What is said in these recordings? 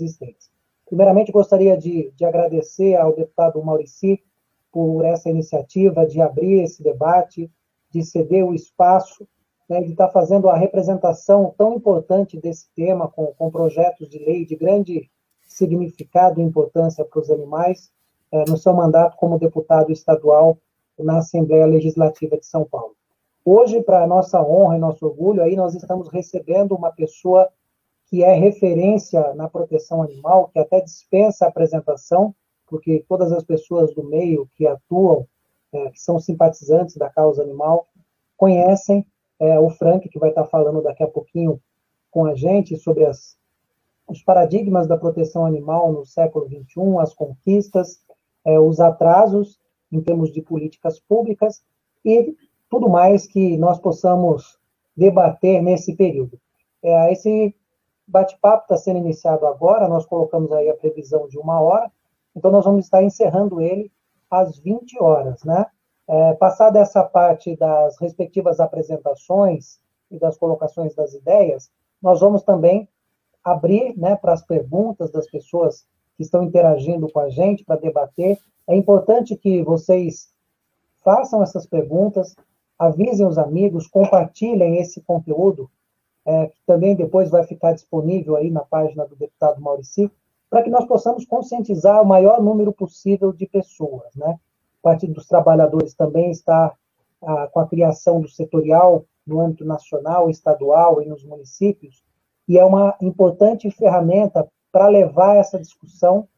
existentes. Primeiramente, gostaria de, de agradecer ao deputado Maurici por essa iniciativa de abrir esse debate, de ceder o espaço, né, de estar fazendo a representação tão importante desse tema, com, com projetos de lei de grande significado e importância para os animais, é, no seu mandato como deputado estadual na Assembleia Legislativa de São Paulo. Hoje, para nossa honra e nosso orgulho, aí nós estamos recebendo uma pessoa que é referência na proteção animal, que até dispensa a apresentação, porque todas as pessoas do meio que atuam, é, que são simpatizantes da causa animal, conhecem é, o Frank, que vai estar falando daqui a pouquinho com a gente sobre as, os paradigmas da proteção animal no século XXI, as conquistas, é, os atrasos em termos de políticas públicas e tudo mais que nós possamos debater nesse período. É, esse bate-papo está sendo iniciado agora, nós colocamos aí a previsão de uma hora, então, nós vamos estar encerrando ele às 20 horas, né? É, passada essa parte das respectivas apresentações e das colocações das ideias, nós vamos também abrir né, para as perguntas das pessoas que estão interagindo com a gente para debater. É importante que vocês façam essas perguntas, avisem os amigos, compartilhem esse conteúdo, é, que também depois vai ficar disponível aí na página do deputado Maurici, para que nós possamos conscientizar o maior número possível de pessoas. Né? O Partido dos Trabalhadores também está ah, com a criação do setorial no âmbito nacional, estadual e nos municípios, e é uma importante ferramenta para levar essa discussão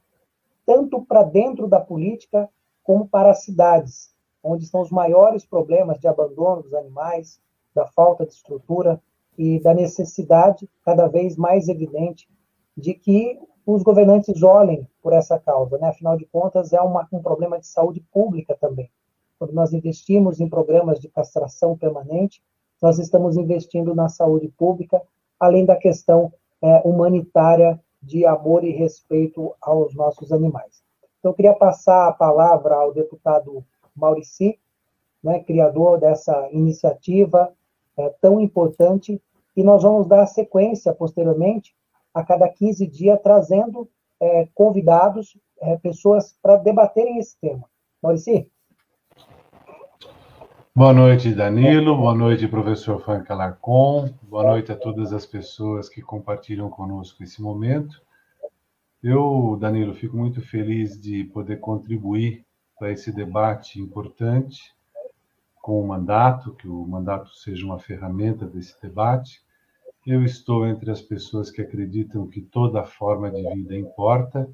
tanto para dentro da política como para as cidades, onde estão os maiores problemas de abandono dos animais, da falta de estrutura e da necessidade cada vez mais evidente de que os governantes olhem por essa causa. Né? Afinal de contas, é uma, um problema de saúde pública também. Quando nós investimos em programas de castração permanente, nós estamos investindo na saúde pública, além da questão é, humanitária de amor e respeito aos nossos animais. Então, eu queria passar a palavra ao deputado Maurici, né, criador dessa iniciativa é, tão importante, e nós vamos dar sequência posteriormente a cada 15 dias, trazendo é, convidados, é, pessoas para debaterem esse tema. Maurici? Boa noite, Danilo. Boa noite, professor Frank Alarcon. Boa noite a todas as pessoas que compartilham conosco esse momento. Eu, Danilo, fico muito feliz de poder contribuir para esse debate importante com o mandato, que o mandato seja uma ferramenta desse debate. Eu estou entre as pessoas que acreditam que toda forma de vida importa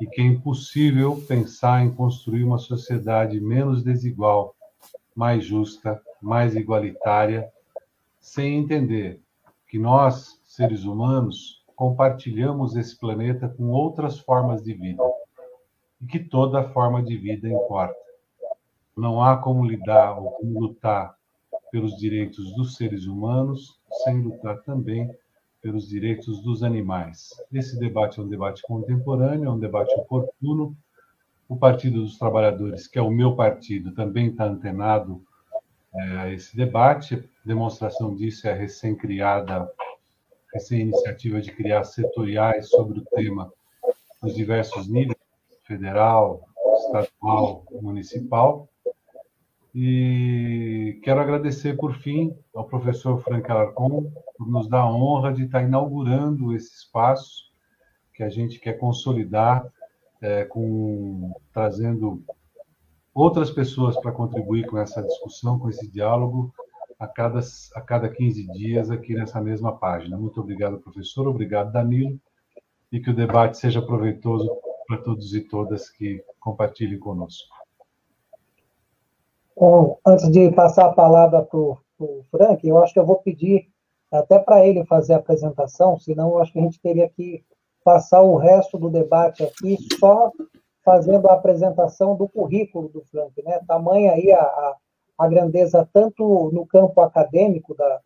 e que é impossível pensar em construir uma sociedade menos desigual, mais justa, mais igualitária, sem entender que nós, seres humanos, compartilhamos esse planeta com outras formas de vida e que toda forma de vida importa. Não há como lidar ou como lutar pelos direitos dos seres humanos, sem lutar também pelos direitos dos animais. Esse debate é um debate contemporâneo, é um debate oportuno. O Partido dos Trabalhadores, que é o meu partido, também está antenado é, a esse debate. Demonstração disso é a recém-criada, recém-iniciativa de criar setoriais sobre o tema nos diversos níveis, federal, estadual, municipal. E quero agradecer, por fim, ao professor Frank Alarcon por nos dar a honra de estar inaugurando esse espaço que a gente quer consolidar, é, com, trazendo outras pessoas para contribuir com essa discussão, com esse diálogo, a cada, a cada 15 dias aqui nessa mesma página. Muito obrigado, professor. Obrigado, Danilo. E que o debate seja proveitoso para todos e todas que compartilhem conosco. Bom, antes de passar a palavra para o Frank, eu acho que eu vou pedir até para ele fazer a apresentação, senão eu acho que a gente teria que passar o resto do debate aqui só fazendo a apresentação do currículo do Frank, né? Tamanha aí a, a, a grandeza tanto no campo acadêmico da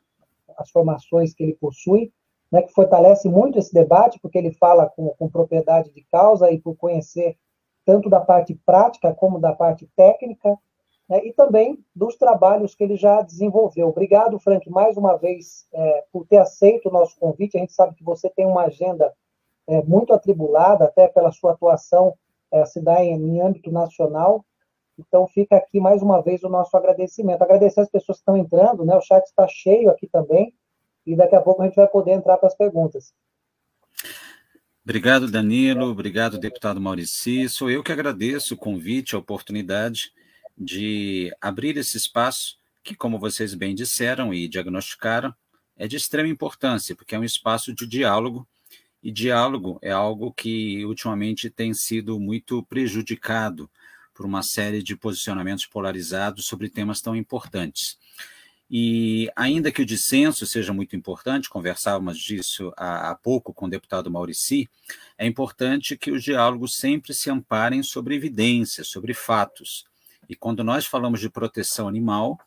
as formações que ele possui, né, que fortalece muito esse debate, porque ele fala com, com propriedade de causa e por conhecer tanto da parte prática como da parte técnica, né, e também dos trabalhos que ele já desenvolveu. Obrigado, Frank, mais uma vez, é, por ter aceito o nosso convite. A gente sabe que você tem uma agenda é, muito atribulada, até pela sua atuação é, se dá em, em âmbito nacional. Então, fica aqui mais uma vez o nosso agradecimento. Agradecer as pessoas que estão entrando, né? O chat está cheio aqui também, e daqui a pouco a gente vai poder entrar para as perguntas. Obrigado, Danilo. Obrigado, deputado Maurici. Sou eu que agradeço o convite, a oportunidade de abrir esse espaço, que, como vocês bem disseram e diagnosticaram, é de extrema importância, porque é um espaço de diálogo, e diálogo é algo que ultimamente tem sido muito prejudicado por uma série de posicionamentos polarizados sobre temas tão importantes. E ainda que o dissenso seja muito importante, conversávamos disso há, há pouco com o deputado Maurici, é importante que os diálogos sempre se amparem sobre evidências, sobre fatos. E quando nós falamos de proteção animal,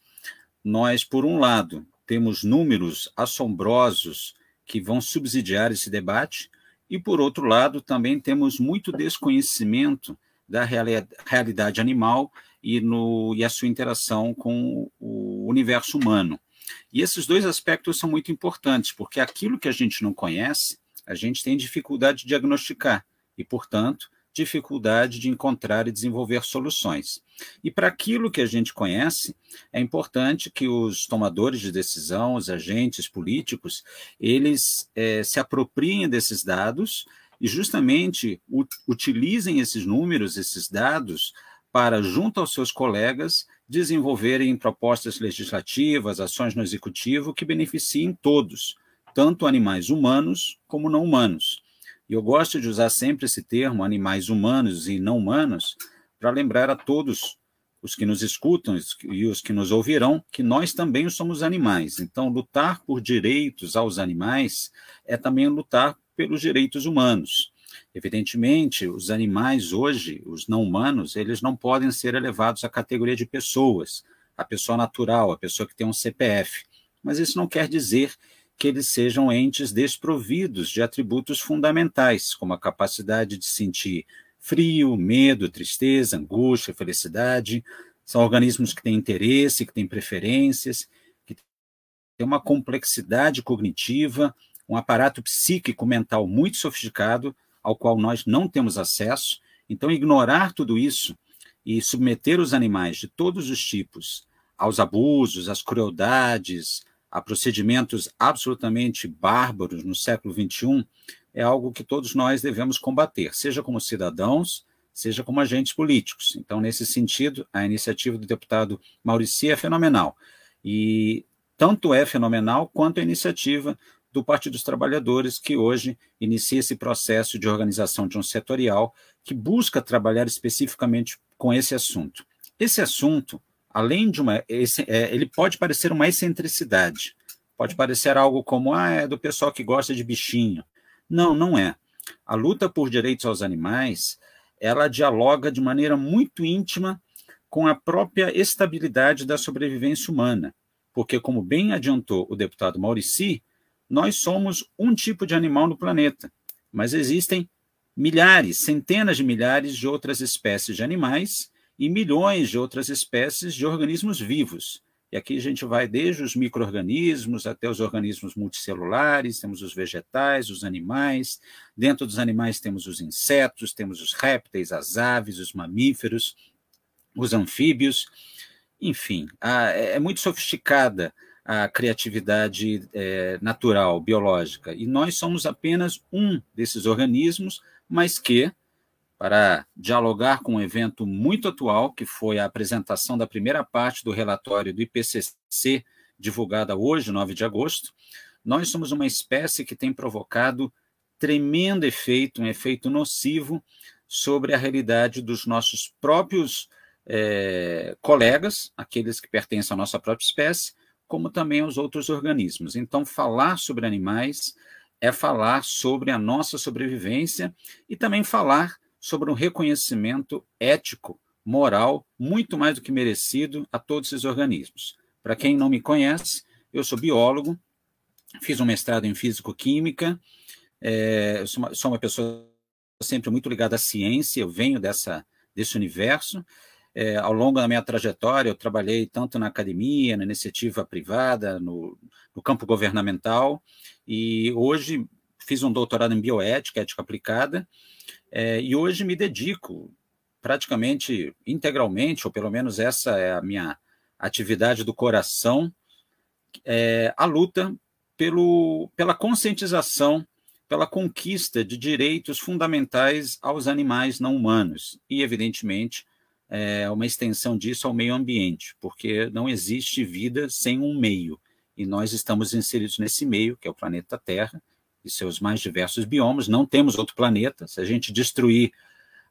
nós, por um lado, temos números assombrosos que vão subsidiar esse debate, e, por outro lado, também temos muito desconhecimento da realidade animal e, no, e a sua interação com o universo humano. E esses dois aspectos são muito importantes, porque aquilo que a gente não conhece, a gente tem dificuldade de diagnosticar, e, portanto, dificuldade de encontrar e desenvolver soluções. E para aquilo que a gente conhece, é importante que os tomadores de decisão, os agentes políticos, eles é, se apropriem desses dados e justamente utilizem esses números, esses dados, para, junto aos seus colegas, desenvolverem propostas legislativas, ações no executivo que beneficiem todos, tanto animais humanos como não humanos. E eu gosto de usar sempre esse termo, animais humanos e não humanos, para lembrar a todos os que nos escutam e os que nos ouvirão que nós também somos animais. Então, lutar por direitos aos animais é também lutar pelos direitos humanos. Evidentemente, os animais hoje, os não humanos, eles não podem ser elevados à categoria de pessoas, a pessoa natural, a pessoa que tem um CPF. Mas isso não quer dizer que eles sejam entes desprovidos de atributos fundamentais, como a capacidade de sentir frio, medo, tristeza, angústia, felicidade. São organismos que têm interesse, que têm preferências, que têm uma complexidade cognitiva, um aparato psíquico mental muito sofisticado, ao qual nós não temos acesso. Então, ignorar tudo isso e submeter os animais de todos os tipos aos abusos, às crueldades, a procedimentos absolutamente bárbaros no século XXI é algo que todos nós devemos combater, seja como cidadãos, seja como agentes políticos. Então, nesse sentido, a iniciativa do deputado Maurici é fenomenal. E tanto é fenomenal quanto a iniciativa do Partido dos Trabalhadores, que hoje inicia esse processo de organização de um setorial que busca trabalhar especificamente com esse assunto. Esse assunto além de uma. Esse, é, ele pode parecer uma excentricidade, pode parecer algo como, ah, é do pessoal que gosta de bichinho. Não, não é. A luta por direitos aos animais, ela dialoga de maneira muito íntima com a própria estabilidade da sobrevivência humana, porque, como bem adiantou o deputado Maurici, nós somos um tipo de animal no planeta, mas existem milhares, centenas de milhares de outras espécies de animais e milhões de outras espécies de organismos vivos. E aqui a gente vai desde os micro-organismos até os organismos multicelulares, temos os vegetais, os animais. Dentro dos animais temos os insetos, temos os répteis, as aves, os mamíferos, os anfíbios. Enfim, é, é muito sofisticada a criatividade é, natural, biológica. E nós somos apenas um desses organismos, mas que para dialogar com um evento muito atual, que foi a apresentação da primeira parte do relatório do IPCC, divulgada hoje, 9 de agosto. Nós somos uma espécie que tem provocado tremendo efeito, um efeito nocivo sobre a realidade dos nossos próprios é, colegas, aqueles que pertencem à nossa própria espécie, como também aos outros organismos. Então, falar sobre animais é falar sobre a nossa sobrevivência e também falar sobre um reconhecimento ético, moral, muito mais do que merecido a todos esses organismos. Para quem não me conhece, eu sou biólogo, fiz um mestrado em físico-química, é, sou, uma, sou uma pessoa sempre muito ligada à ciência, eu venho dessa, desse universo. É, ao longo da minha trajetória, eu trabalhei tanto na academia, na iniciativa privada, no, no campo governamental, e hoje fiz um doutorado em bioética, ética aplicada, é, e hoje me dedico praticamente integralmente, ou pelo menos essa é a minha atividade do coração, é, a luta pelo, pela conscientização, pela conquista de direitos fundamentais aos animais não humanos. E, evidentemente, é, uma extensão disso ao meio ambiente, porque não existe vida sem um meio, e nós estamos inseridos nesse meio, que é o planeta Terra, e seus mais diversos biomas. Não temos outro planeta. Se a gente destruir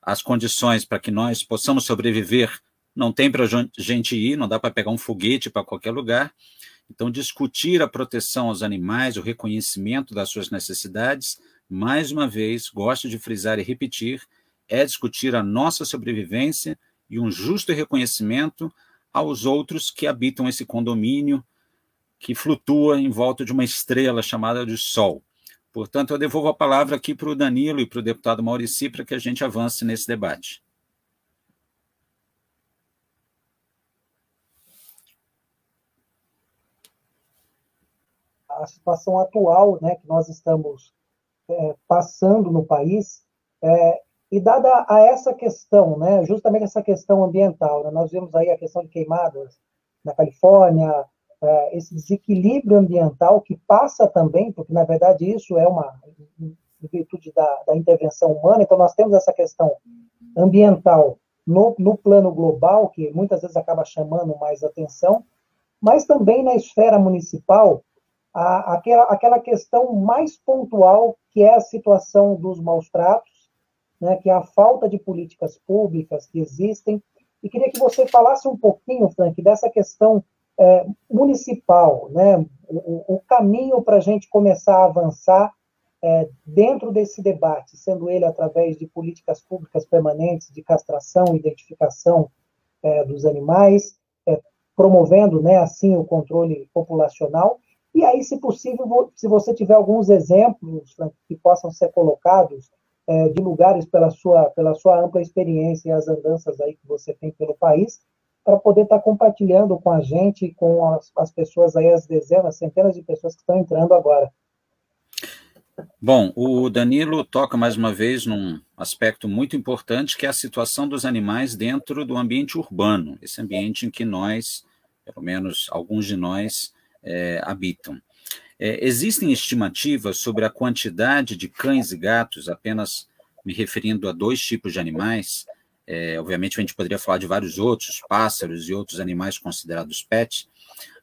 as condições para que nós possamos sobreviver, não tem para a gente ir, não dá para pegar um foguete para qualquer lugar. Então, discutir a proteção aos animais, o reconhecimento das suas necessidades, mais uma vez, gosto de frisar e repetir, é discutir a nossa sobrevivência e um justo reconhecimento aos outros que habitam esse condomínio que flutua em volta de uma estrela chamada de Sol. Portanto, eu devolvo a palavra aqui para o Danilo e para o deputado Maurici para que a gente avance nesse debate. A situação atual né, que nós estamos é, passando no país é, e dada a essa questão, né, justamente essa questão ambiental, né, nós vemos aí a questão de queimadas na Califórnia, é, esse desequilíbrio ambiental que passa também, porque na verdade isso é uma em virtude da, da intervenção humana, então nós temos essa questão ambiental no, no plano global, que muitas vezes acaba chamando mais atenção, mas também na esfera municipal, a, aquela, aquela questão mais pontual, que é a situação dos maus tratos, né, que é a falta de políticas públicas que existem. E queria que você falasse um pouquinho, Frank, dessa questão é, municipal, né, o, o caminho para a gente começar a avançar é, dentro desse debate, sendo ele através de políticas públicas permanentes de castração, identificação é, dos animais, é, promovendo, né, assim, o controle populacional. E aí, se possível, se você tiver alguns exemplos que possam ser colocados é, de lugares pela sua, pela sua ampla experiência e as andanças aí que você tem pelo país, para poder estar tá compartilhando com a gente, com as, as pessoas aí, as dezenas, centenas de pessoas que estão entrando agora. Bom, o Danilo toca mais uma vez num aspecto muito importante, que é a situação dos animais dentro do ambiente urbano, esse ambiente em que nós, pelo menos alguns de nós, é, habitam. É, existem estimativas sobre a quantidade de cães e gatos, apenas me referindo a dois tipos de animais. É, obviamente, a gente poderia falar de vários outros, pássaros e outros animais considerados pets,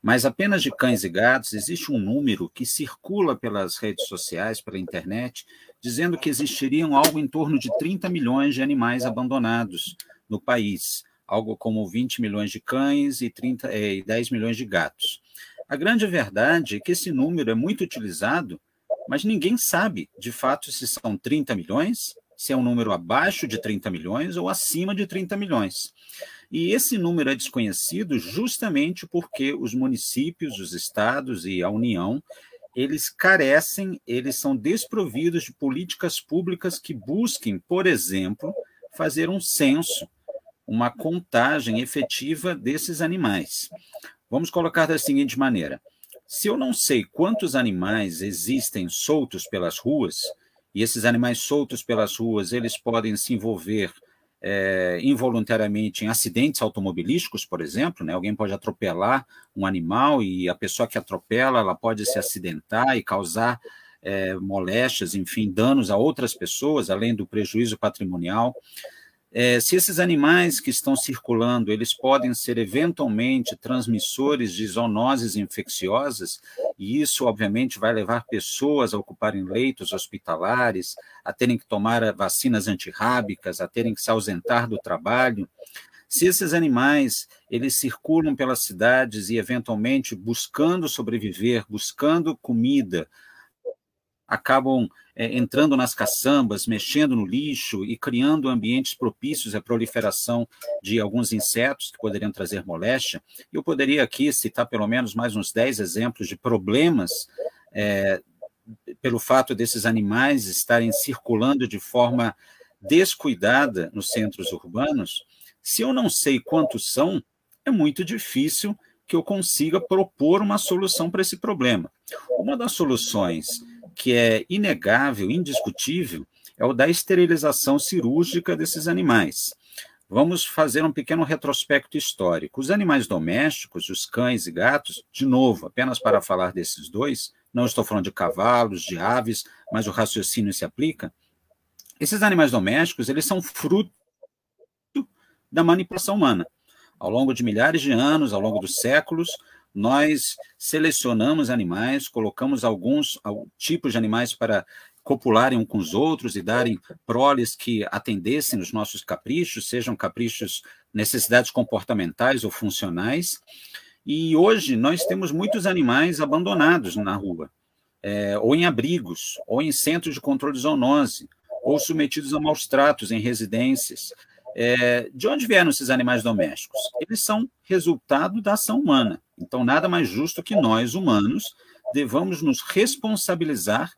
mas apenas de cães e gatos existe um número que circula pelas redes sociais, pela internet, dizendo que existiriam algo em torno de 30 milhões de animais abandonados no país, algo como 20 milhões de cães e, 30, é, e 10 milhões de gatos. A grande verdade é que esse número é muito utilizado, mas ninguém sabe, de fato, se são 30 milhões, se é um número abaixo de 30 milhões ou acima de 30 milhões. E esse número é desconhecido justamente porque os municípios, os estados e a União, eles carecem, eles são desprovidos de políticas públicas que busquem, por exemplo, fazer um censo, uma contagem efetiva desses animais. Vamos colocar da seguinte maneira: se eu não sei quantos animais existem soltos pelas ruas, e esses animais soltos pelas ruas eles podem se envolver é, involuntariamente em acidentes automobilísticos, por exemplo, né? alguém pode atropelar um animal e a pessoa que atropela ela pode se acidentar e causar é, moléstias, enfim, danos a outras pessoas, além do prejuízo patrimonial. É, se esses animais que estão circulando, eles podem ser eventualmente transmissores de zoonoses infecciosas, e isso, obviamente, vai levar pessoas a ocuparem leitos hospitalares, a terem que tomar vacinas antirrábicas, a terem que se ausentar do trabalho. Se esses animais eles circulam pelas cidades e eventualmente buscando sobreviver, buscando comida, acabam é, entrando nas caçambas, mexendo no lixo e criando ambientes propícios à proliferação de alguns insetos que poderiam trazer moléstia. Eu poderia aqui citar pelo menos mais uns 10 exemplos de problemas é, pelo fato desses animais estarem circulando de forma descuidada nos centros urbanos. Se eu não sei quantos são, é muito difícil que eu consiga propor uma solução para esse problema. Uma das soluções que é inegável, indiscutível, é o da esterilização cirúrgica desses animais. Vamos fazer um pequeno retrospecto histórico. Os animais domésticos, os cães e gatos, de novo, apenas para falar desses dois, não estou falando de cavalos, de aves, mas o raciocínio se aplica. Esses animais domésticos, eles são fruto da manipulação humana. Ao longo de milhares de anos, ao longo dos séculos, nós selecionamos animais, colocamos alguns tipos de animais para copularem um com os outros e darem proles que atendessem os nossos caprichos, sejam caprichos, necessidades comportamentais ou funcionais. E hoje nós temos muitos animais abandonados na rua, é, ou em abrigos, ou em centros de controle de zoonose, ou submetidos a maus tratos em residências. É, de onde vieram esses animais domésticos? Eles são resultado da ação humana. Então, nada mais justo que nós, humanos, devamos nos responsabilizar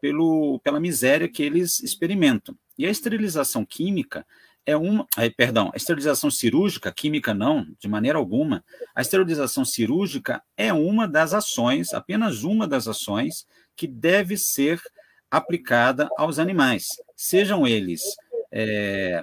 pelo, pela miséria que eles experimentam. E a esterilização química é uma. perdão, a esterilização cirúrgica, química não, de maneira alguma. A esterilização cirúrgica é uma das ações, apenas uma das ações, que deve ser aplicada aos animais, sejam eles é,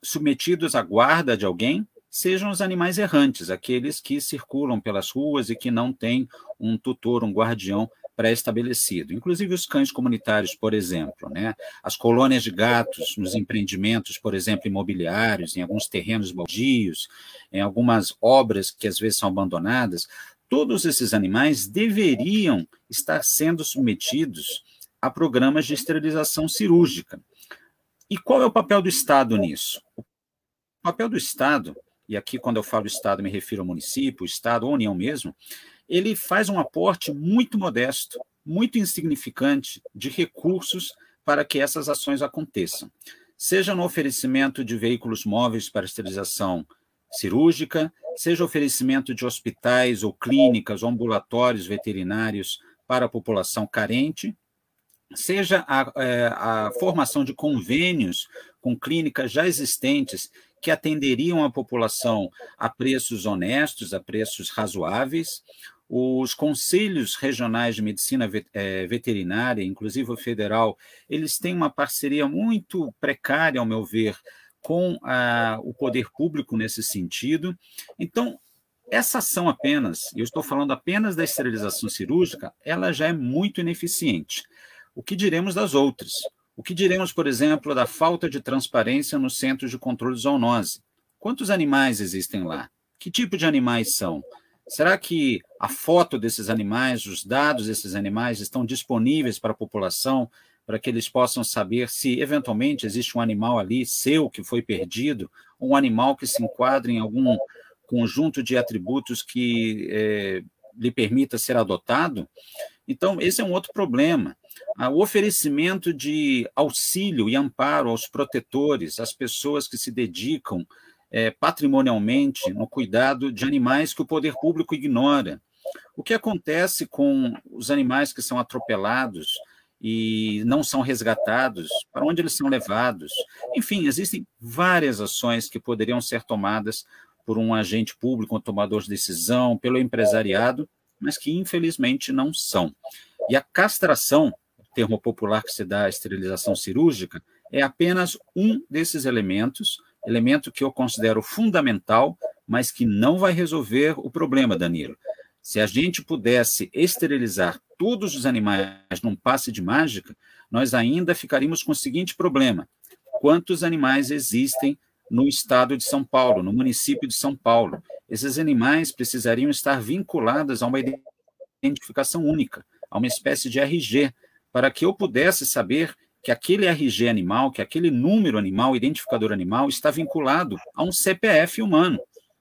submetidos à guarda de alguém, sejam os animais errantes, aqueles que circulam pelas ruas e que não têm um tutor, um guardião pré-estabelecido, inclusive os cães comunitários, por exemplo, né? as colônias de gatos nos empreendimentos, por exemplo, imobiliários, em alguns terrenos baldios, em algumas obras que às vezes são abandonadas, todos esses animais deveriam estar sendo submetidos a programas de esterilização cirúrgica. E qual é o papel do Estado nisso? O papel do Estado, e aqui quando eu falo Estado me refiro ao município, Estado ou União mesmo, ele faz um aporte muito modesto, muito insignificante de recursos para que essas ações aconteçam. Seja no oferecimento de veículos móveis para esterilização cirúrgica, seja oferecimento de hospitais ou clínicas ou ambulatórios veterinários para a população carente, seja a, é, a formação de convênios com clínicas já existentes que atenderiam a população a preços honestos, a preços razoáveis, os conselhos regionais de medicina eh, veterinária, inclusive o federal, eles têm uma parceria muito precária, ao meu ver, com a, o poder público nesse sentido. Então, essa ação apenas, eu estou falando apenas da esterilização cirúrgica, ela já é muito ineficiente. O que diremos das outras? O que diremos, por exemplo, da falta de transparência nos centros de controle de zoonose? Quantos animais existem lá? Que tipo de animais são? Será que a foto desses animais, os dados desses animais estão disponíveis para a população, para que eles possam saber se eventualmente existe um animal ali seu que foi perdido, ou um animal que se enquadra em algum conjunto de atributos que é, lhe permita ser adotado? Então, esse é um outro problema. O oferecimento de auxílio e amparo aos protetores, às pessoas que se dedicam é, patrimonialmente no cuidado de animais que o poder público ignora. O que acontece com os animais que são atropelados e não são resgatados? Para onde eles são levados? Enfim, existem várias ações que poderiam ser tomadas por um agente público, um tomador de decisão, pelo empresariado, mas que infelizmente não são. E a castração, termo popular que se dá à esterilização cirúrgica, é apenas um desses elementos elemento que eu considero fundamental, mas que não vai resolver o problema, Danilo. Se a gente pudesse esterilizar todos os animais num passe de mágica, nós ainda ficaríamos com o seguinte problema: quantos animais existem no estado de São Paulo, no município de São Paulo? Esses animais precisariam estar vinculados a uma identificação única, a uma espécie de RG, para que eu pudesse saber que aquele RG animal, que aquele número animal, identificador animal, está vinculado a um CPF humano.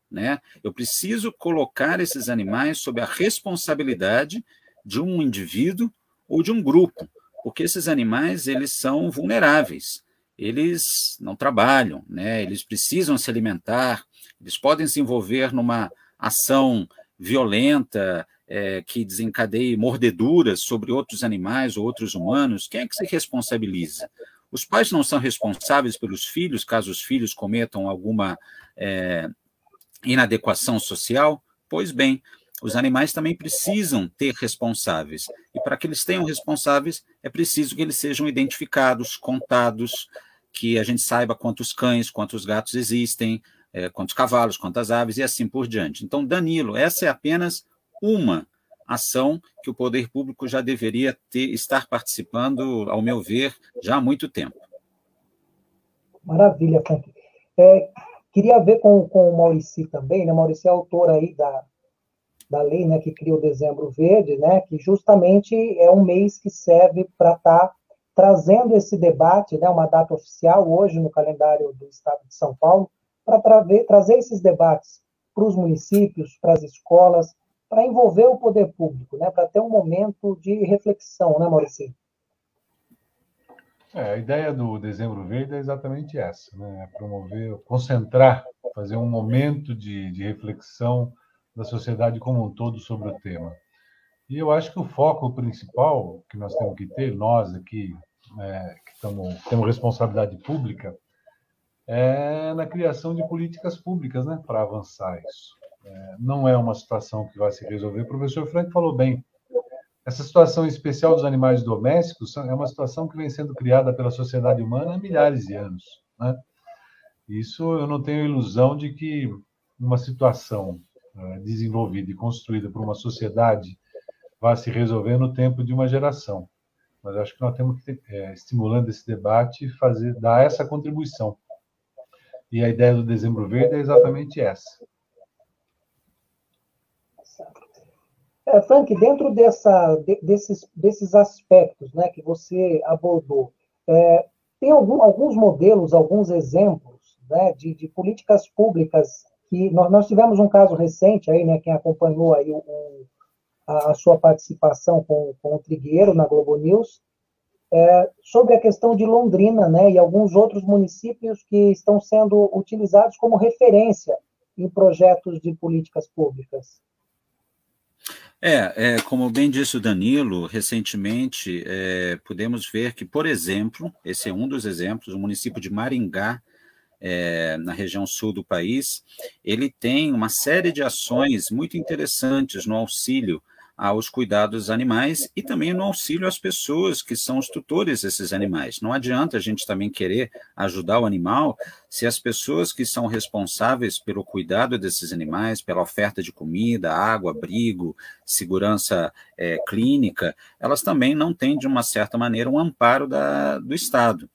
Né? Eu preciso colocar esses animais sob a responsabilidade de um indivíduo ou de um grupo, porque esses animais eles são vulneráveis, eles não trabalham, né? eles precisam se alimentar, eles podem se envolver numa ação violenta, é, que desencadeie mordeduras sobre outros animais ou outros humanos, quem é que se responsabiliza? Os pais não são responsáveis pelos filhos, caso os filhos cometam alguma é, inadequação social? Pois bem, os animais também precisam ter responsáveis. E para que eles tenham responsáveis, é preciso que eles sejam identificados, contados, que a gente saiba quantos cães, quantos gatos existem, é, quantos cavalos, quantas aves e assim por diante. Então, Danilo, essa é apenas uma ação que o poder público já deveria ter, estar participando, ao meu ver, já há muito tempo. Maravilha, Frank. É, queria ver com, com o Maurici também, né? Maurici é autor aí da, da lei né, que cria o Dezembro Verde, né, que justamente é um mês que serve para estar tá trazendo esse debate, né, uma data oficial hoje no calendário do Estado de São Paulo, para tra trazer esses debates para os municípios, para as escolas, para envolver o poder público, né, para ter um momento de reflexão, né, Maurício? É, a ideia do Dezembro Verde é exatamente essa, né, é promover, concentrar, fazer um momento de, de reflexão da sociedade como um todo sobre o tema. E eu acho que o foco principal que nós temos que ter, nós aqui, é, que estamos, temos responsabilidade pública, é na criação de políticas públicas né, para avançar isso. Não é uma situação que vai se resolver. O professor Frank falou bem. Essa situação especial dos animais domésticos é uma situação que vem sendo criada pela sociedade humana há milhares de anos. Né? Isso eu não tenho ilusão de que uma situação eh, desenvolvida e construída por uma sociedade vai se resolver no tempo de uma geração. Mas acho que nós temos que, é, estimulando esse debate, fazer dar essa contribuição. E a ideia do Dezembro Verde é exatamente essa. É, Frank, dentro dessa, de, desses, desses aspectos né, que você abordou, é, tem algum, alguns modelos, alguns exemplos né, de, de políticas públicas que nós, nós tivemos um caso recente aí, né, quem acompanhou aí o, a, sua participação com, com o Trigueiro na Globo News, é, sobre a questão de Londrina, né, e alguns outros municípios que estão sendo utilizados como referência em projetos de políticas públicas. É, é, como bem disse o Danilo, recentemente é, pudemos ver que, por exemplo, esse é um dos exemplos, o município de Maringá é, na região sul do país, ele tem uma série de ações muito interessantes no auxílio aos cuidados animais e também no auxílio às pessoas que são os tutores desses animais. Não adianta a gente também querer ajudar o animal se as pessoas que são responsáveis pelo cuidado desses animais, pela oferta de comida, água, abrigo, segurança é, clínica, elas também não têm, de uma certa maneira, um amparo da, do Estado.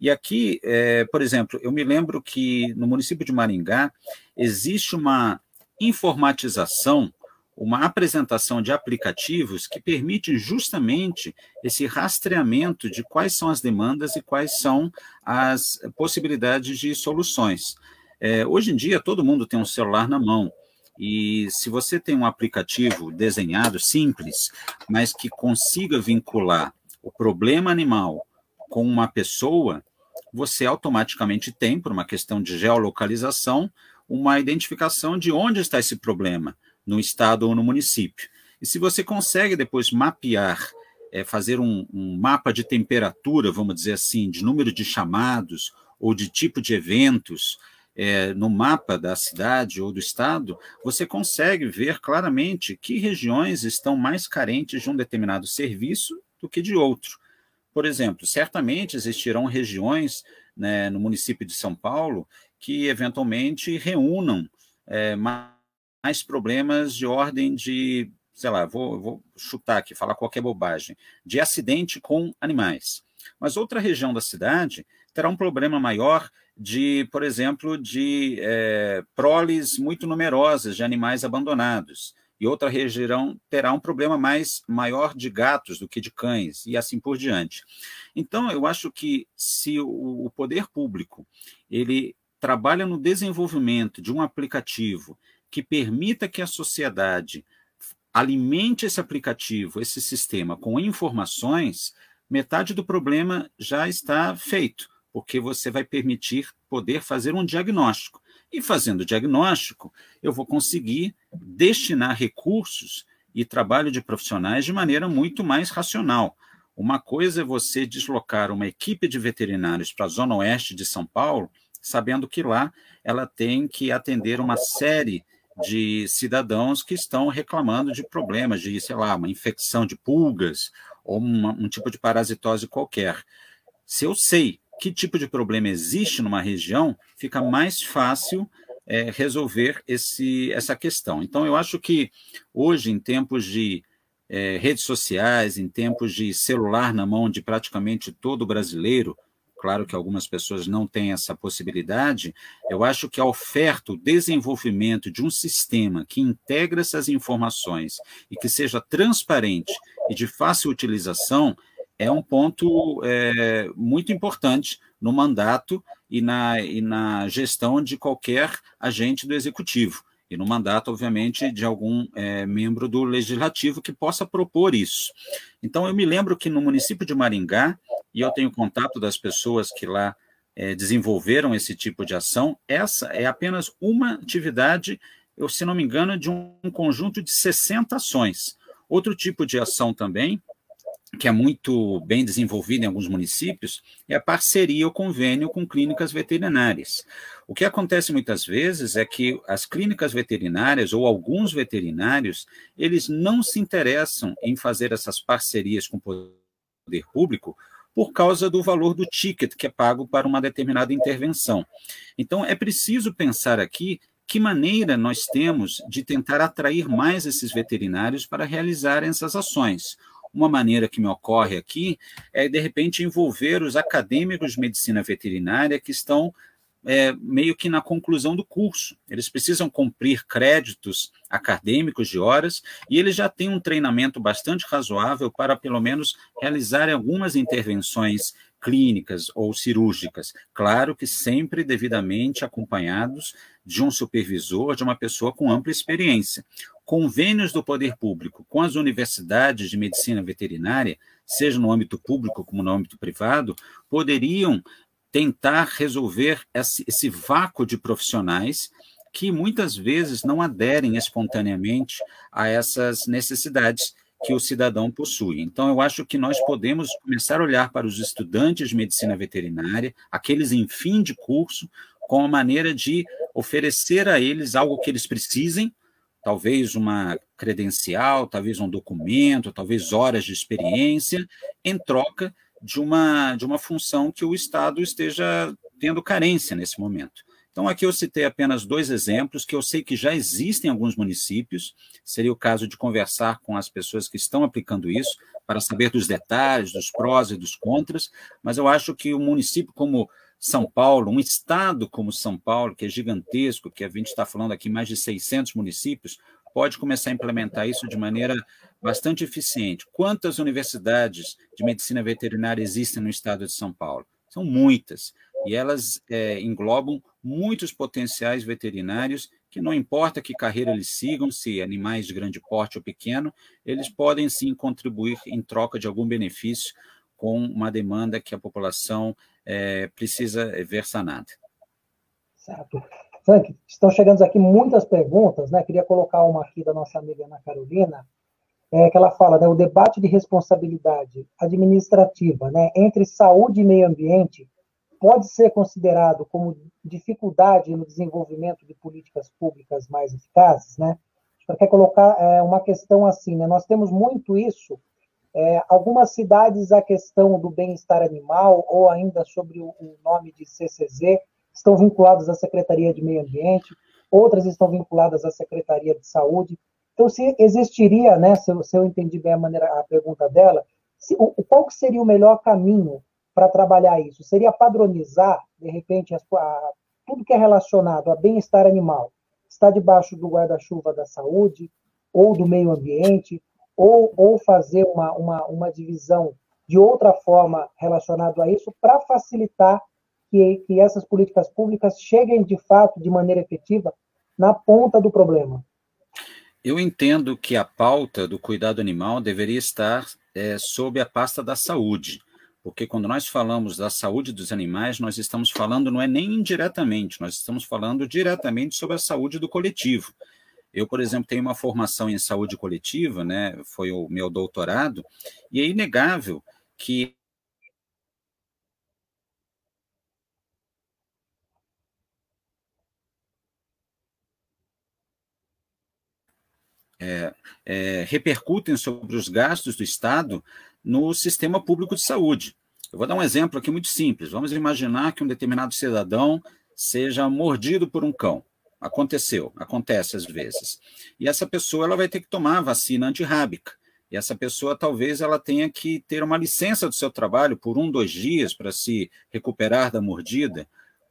E aqui, é, por exemplo, eu me lembro que no município de Maringá existe uma informatização, uma apresentação de aplicativos que permite justamente esse rastreamento de quais são as demandas e quais são as possibilidades de soluções. É, hoje em dia, todo mundo tem um celular na mão. E se você tem um aplicativo desenhado simples, mas que consiga vincular o problema animal com uma pessoa, você automaticamente tem, por uma questão de geolocalização, uma identificação de onde está esse problema, no estado ou no município. E se você consegue depois mapear, é, fazer um, um mapa de temperatura, vamos dizer assim, de número de chamados ou de tipo de eventos, é, no mapa da cidade ou do estado, você consegue ver claramente que regiões estão mais carentes de um determinado serviço do que de outro. Por exemplo, certamente existirão regiões né, no município de São Paulo que eventualmente reúnam é, mais problemas de ordem de, sei lá, vou, vou chutar aqui, falar qualquer bobagem, de acidente com animais. Mas outra região da cidade terá um problema maior de, por exemplo, de é, proles muito numerosas de animais abandonados e outra região terá um problema mais maior de gatos do que de cães e assim por diante. Então, eu acho que se o, o poder público ele trabalha no desenvolvimento de um aplicativo que permita que a sociedade alimente esse aplicativo, esse sistema com informações, metade do problema já está feito, porque você vai permitir poder fazer um diagnóstico. E fazendo o diagnóstico, eu vou conseguir destinar recursos e trabalho de profissionais de maneira muito mais racional. Uma coisa é você deslocar uma equipe de veterinários para a zona oeste de São Paulo, sabendo que lá ela tem que atender uma série de cidadãos que estão reclamando de problemas de, sei lá, uma infecção de pulgas ou uma, um tipo de parasitose qualquer. Se eu sei que tipo de problema existe numa região, fica mais fácil é, resolver esse, essa questão. Então, eu acho que hoje, em tempos de é, redes sociais, em tempos de celular na mão de praticamente todo brasileiro, claro que algumas pessoas não têm essa possibilidade, eu acho que a oferta, o desenvolvimento de um sistema que integra essas informações e que seja transparente e de fácil utilização é um ponto é, muito importante no mandato e na, e na gestão de qualquer agente do executivo, e no mandato, obviamente, de algum é, membro do legislativo que possa propor isso. Então, eu me lembro que no município de Maringá, e eu tenho contato das pessoas que lá é, desenvolveram esse tipo de ação, essa é apenas uma atividade, eu, se não me engano, de um, um conjunto de 60 ações. Outro tipo de ação também que é muito bem desenvolvida em alguns municípios, é a parceria ou convênio com clínicas veterinárias. O que acontece muitas vezes é que as clínicas veterinárias ou alguns veterinários, eles não se interessam em fazer essas parcerias com o poder público por causa do valor do ticket que é pago para uma determinada intervenção. Então, é preciso pensar aqui que maneira nós temos de tentar atrair mais esses veterinários para realizarem essas ações. Uma maneira que me ocorre aqui é, de repente, envolver os acadêmicos de medicina veterinária que estão é, meio que na conclusão do curso. Eles precisam cumprir créditos acadêmicos de horas e eles já têm um treinamento bastante razoável para, pelo menos, realizar algumas intervenções clínicas ou cirúrgicas. Claro que sempre devidamente acompanhados de um supervisor, de uma pessoa com ampla experiência. Convênios do poder público com as universidades de medicina veterinária, seja no âmbito público como no âmbito privado, poderiam tentar resolver esse, vácuo de profissionais que muitas vezes não aderem espontaneamente a essas necessidades que o cidadão possui. Então, eu acho que nós podemos começar a olhar para os estudantes de medicina veterinária, aqueles em fim de curso, com a maneira de oferecer a eles algo que eles precisem, talvez uma credencial, talvez um documento, talvez horas de experiência, em troca de uma, de uma função que o Estado esteja tendo carência nesse momento. Então, aqui eu citei apenas dois exemplos que eu sei que já existem em alguns municípios. Seria o caso de conversar com as pessoas que estão aplicando isso, para saber dos detalhes, dos prós e dos contras, mas eu acho que o município como São Paulo, um estado como São Paulo, que é gigantesco, que a gente está falando aqui mais de 600 municípios, pode começar a implementar isso de maneira bastante eficiente. Quantas universidades de medicina veterinária existem no estado de São Paulo? São muitas, e elas é, englobam muitos potenciais veterinários que não importa que carreira eles sigam, se animais de grande porte ou pequeno, eles podem sim contribuir em troca de algum benefício com uma demanda que a população é, precisa ver sanada. Certo. Frank, estão chegando aqui muitas perguntas, né? Queria colocar uma aqui da nossa amiga Ana Carolina, é, que ela fala, né, o debate de responsabilidade administrativa, né, entre saúde e meio ambiente pode ser considerado como dificuldade no desenvolvimento de políticas públicas mais eficazes, né? Quer colocar é, uma questão assim, né? Nós temos muito isso. É, algumas cidades a questão do bem-estar animal ou ainda sobre o, nome de CCZ estão vinculadas à Secretaria de Meio Ambiente, outras estão vinculadas à Secretaria de Saúde. Então, se existiria, né, se eu, se eu entendi bem a, maneira, a pergunta dela, se, o, qual que seria o melhor caminho para trabalhar isso? Seria padronizar, de repente, a, tudo que é relacionado a bem-estar animal está debaixo do guarda-chuva da saúde ou do meio ambiente, ou, ou fazer uma, uma, uma divisão de outra forma relacionado a isso para facilitar que, que essas políticas públicas cheguem de fato, de maneira efetiva, na ponta do problema? Eu entendo que a pauta do cuidado animal deveria estar é, sob a pasta da saúde, porque quando nós falamos da saúde dos animais, nós estamos falando, não é nem indiretamente, nós estamos falando diretamente sobre a saúde do coletivo. Eu, por exemplo, tenho uma formação em saúde coletiva, né? Foi o meu doutorado, e é inegável que é, é, repercutem sobre os gastos do Estado no sistema público de saúde. Eu vou dar um exemplo aqui muito simples. Vamos imaginar que um determinado cidadão seja mordido por um cão. Aconteceu, acontece às vezes. E essa pessoa ela vai ter que tomar a vacina antirrábica. E essa pessoa talvez ela tenha que ter uma licença do seu trabalho por um, dois dias para se recuperar da mordida.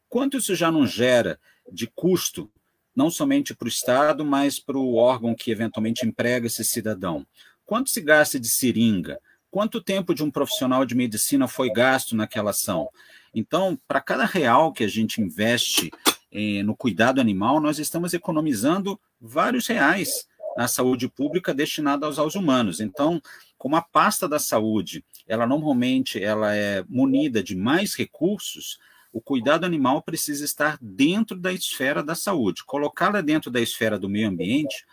Quanto isso já não gera de custo, não somente para o Estado, mas para o órgão que eventualmente emprega esse cidadão? Quanto se gasta de seringa? Quanto tempo de um profissional de medicina foi gasto naquela ação? Então, para cada real que a gente investe eh, no cuidado animal, nós estamos economizando vários reais na saúde pública destinada aos, aos humanos. Então, como a pasta da saúde, ela normalmente ela é munida de mais recursos, o cuidado animal precisa estar dentro da esfera da saúde. Colocá-la dentro da esfera do meio ambiente,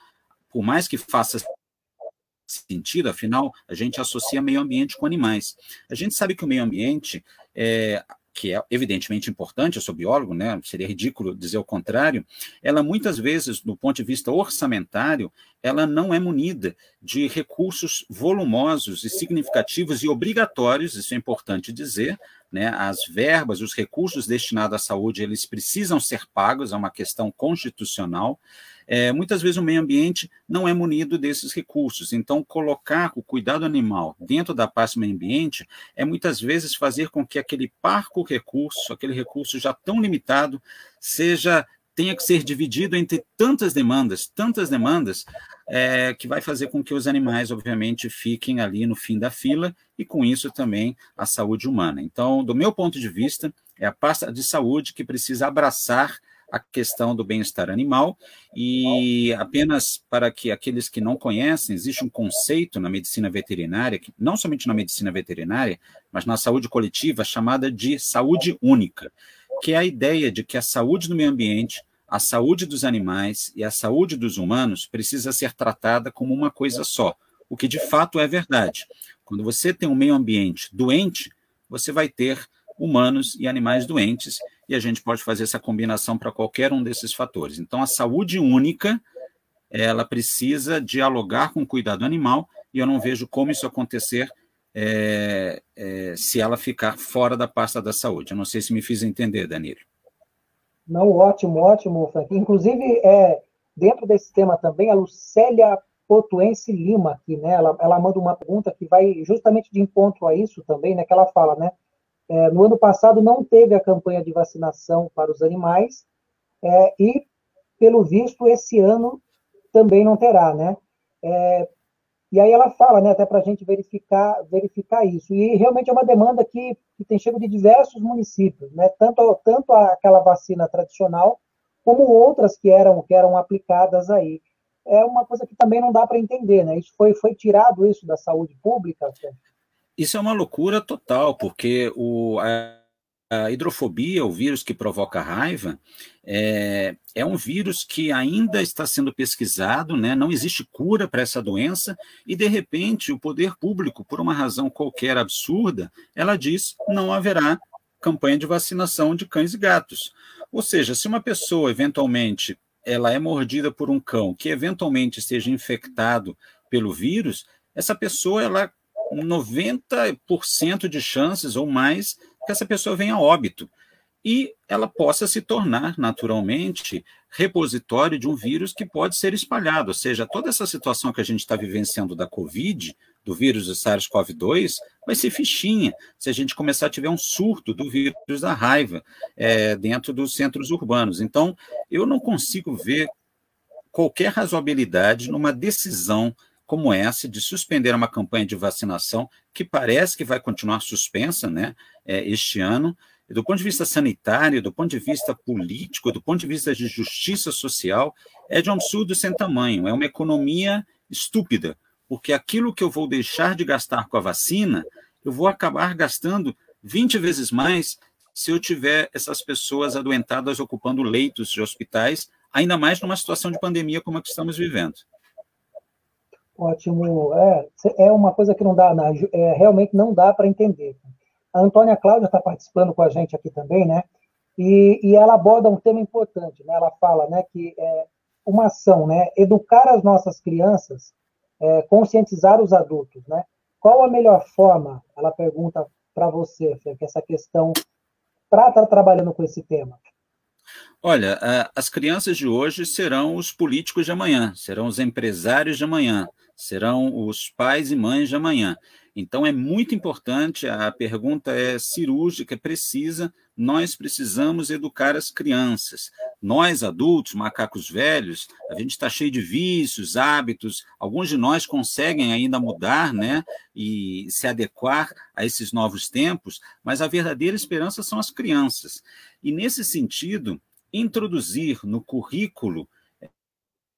por mais que faça sentido, afinal, a gente associa meio ambiente com animais. A gente sabe que o meio ambiente, é, que é evidentemente importante, eu sou biólogo, né? Seria ridículo dizer o contrário. Ela muitas vezes, do ponto de vista orçamentário, ela não é munida de recursos volumosos e significativos e obrigatórios, isso é importante dizer, né? As verbas, os recursos destinados à saúde, eles precisam ser pagos, é uma questão constitucional. É, muitas vezes o meio ambiente não é munido desses recursos, então colocar o cuidado animal dentro da pasta meio ambiente é muitas vezes fazer com que aquele parco recurso, aquele recurso já tão limitado, seja tenha que ser dividido entre tantas demandas, tantas demandas, é, que vai fazer com que os animais, obviamente, fiquem ali no fim da fila e, com isso, também a saúde humana. Então, do meu ponto de vista, é a pasta de saúde que precisa abraçar a questão do bem-estar animal e apenas para que aqueles que não conhecem, existe um conceito na medicina veterinária, que não somente na medicina veterinária, mas na saúde coletiva, chamada de saúde única, que é a ideia de que a saúde do meio ambiente, a saúde dos animais e a saúde dos humanos precisa ser tratada como uma coisa só, o que de fato é verdade. Quando você tem um meio ambiente doente, você vai ter humanos e animais doentes, e a gente pode fazer essa combinação para qualquer um desses fatores. Então, a saúde única, ela precisa dialogar com o cuidado animal, e eu não vejo como isso acontecer é, é, se ela ficar fora da pasta da saúde. Eu não sei se me fiz entender, Danilo. Não, ótimo, ótimo, Frank. Inclusive, é, dentro desse tema também, a Lucélia Potuense Lima, aqui, né, ela, ela manda uma pergunta que vai justamente de encontro a isso também, né, que ela fala, né, é, no ano passado não teve a campanha de vacinação para os animais é, e, pelo visto, esse ano também não terá, né? É, e aí ela fala, né, até para a gente verificar, verificar isso. E realmente é uma demanda que, que tem chego de diversos municípios, né? Tanto, tanto aquela vacina tradicional como outras que eram, que eram aplicadas aí. É uma coisa que também não dá para entender, né? Isso foi, foi tirado isso da saúde pública. Isso é uma loucura total, porque o, a, a hidrofobia, o vírus que provoca raiva, é, é, um vírus que ainda está sendo pesquisado, né? não existe cura para essa doença, e de repente o poder público, por uma razão qualquer absurda, ela diz não haverá campanha de vacinação de cães e gatos. Ou seja, se uma pessoa eventualmente ela é mordida por um cão que eventualmente esteja infectado pelo vírus, essa pessoa ela 90% de chances ou mais que essa pessoa venha a óbito e ela possa se tornar naturalmente repositório de um vírus que pode ser espalhado. Ou seja, toda essa situação que a gente está vivenciando da Covid, do vírus do SARS-CoV-2, vai ser fichinha se a gente começar a tiver um surto do vírus da raiva é, dentro dos centros urbanos. Então, eu não consigo ver qualquer razoabilidade numa decisão como essa de suspender uma campanha de vacinação que parece que vai continuar suspensa né, é, este ano. Do ponto de vista sanitário, do ponto de vista político, do ponto de vista de justiça social, é de um absurdo sem tamanho. É uma economia estúpida, porque aquilo que eu vou deixar de gastar com a vacina, eu vou acabar gastando 20 vezes mais se eu tiver essas pessoas adoentadas ocupando leitos de hospitais, ainda mais numa situação de pandemia como a que estamos vivendo. Ótimo. É, é uma coisa que não dá, é, realmente não dá para entender. A Antônia Cláudia está participando com a gente aqui também, né? E, e, ela aborda um tema importante, né? Ela fala, né, que é, uma ação, né? Educar as nossas crianças, é, conscientizar os adultos, né? Qual a melhor forma? Ela pergunta para você, Fê, que essa questão para estar tá trabalhando com esse tema. Olha, as crianças de hoje serão os políticos de amanhã, serão os empresários de amanhã, serão os pais e mães de amanhã. Então é muito importante, a pergunta é cirúrgica, é precisa, nós precisamos educar as crianças. Nós, adultos, macacos velhos, a gente está cheio de vícios, hábitos, alguns de nós conseguem ainda mudar né, e se adequar a esses novos tempos, mas a verdadeira esperança são as crianças. E nesse sentido, introduzir no currículo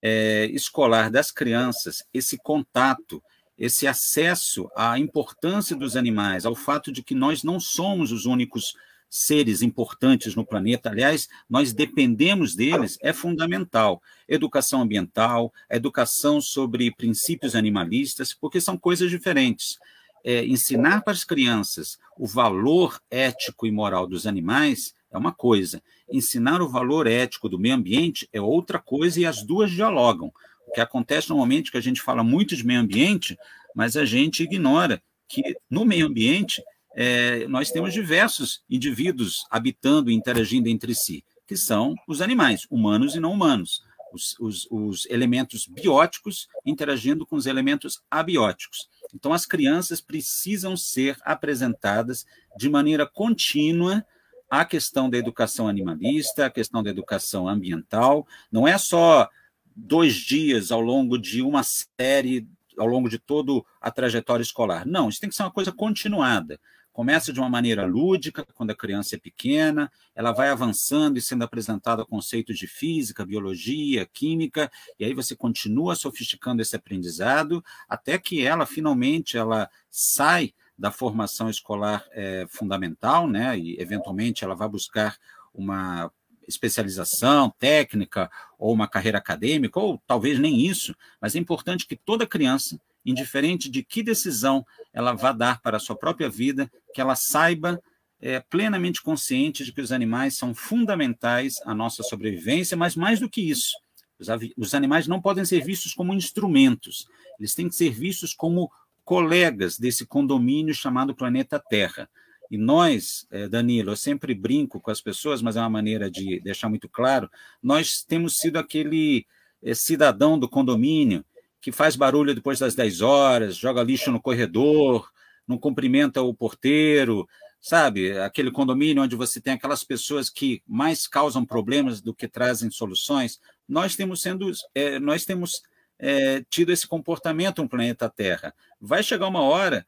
é, escolar das crianças esse contato, esse acesso à importância dos animais, ao fato de que nós não somos os únicos seres importantes no planeta, aliás, nós dependemos deles, é fundamental. Educação ambiental, educação sobre princípios animalistas, porque são coisas diferentes. É, ensinar para as crianças o valor ético e moral dos animais é uma coisa, ensinar o valor ético do meio ambiente é outra coisa e as duas dialogam. O que acontece normalmente é que a gente fala muito de meio ambiente, mas a gente ignora que no meio ambiente é, nós temos diversos indivíduos habitando e interagindo entre si, que são os animais, humanos e não humanos, os, os, os elementos bióticos interagindo com os elementos abióticos. Então, as crianças precisam ser apresentadas de maneira contínua a questão da educação animalista, a questão da educação ambiental, não é só dois dias ao longo de uma série, ao longo de toda a trajetória escolar. Não, isso tem que ser uma coisa continuada. Começa de uma maneira lúdica, quando a criança é pequena, ela vai avançando e sendo apresentada conceitos de física, biologia, química, e aí você continua sofisticando esse aprendizado até que ela finalmente ela sai da formação escolar é, fundamental, né? E eventualmente ela vai buscar uma especialização técnica ou uma carreira acadêmica, ou talvez nem isso, mas é importante que toda criança, indiferente de que decisão ela vá dar para a sua própria vida, que ela saiba é, plenamente consciente de que os animais são fundamentais à nossa sobrevivência, mas mais do que isso, os, os animais não podem ser vistos como instrumentos, eles têm que ser vistos como colegas desse condomínio chamado planeta Terra. E nós, eh, Danilo, eu sempre brinco com as pessoas, mas é uma maneira de deixar muito claro, nós temos sido aquele eh, cidadão do condomínio que faz barulho depois das 10 horas, joga lixo no corredor, não cumprimenta o porteiro, sabe? Aquele condomínio onde você tem aquelas pessoas que mais causam problemas do que trazem soluções. Nós temos sendo, é, nós temos é, tido esse comportamento no planeta Terra. Vai chegar uma hora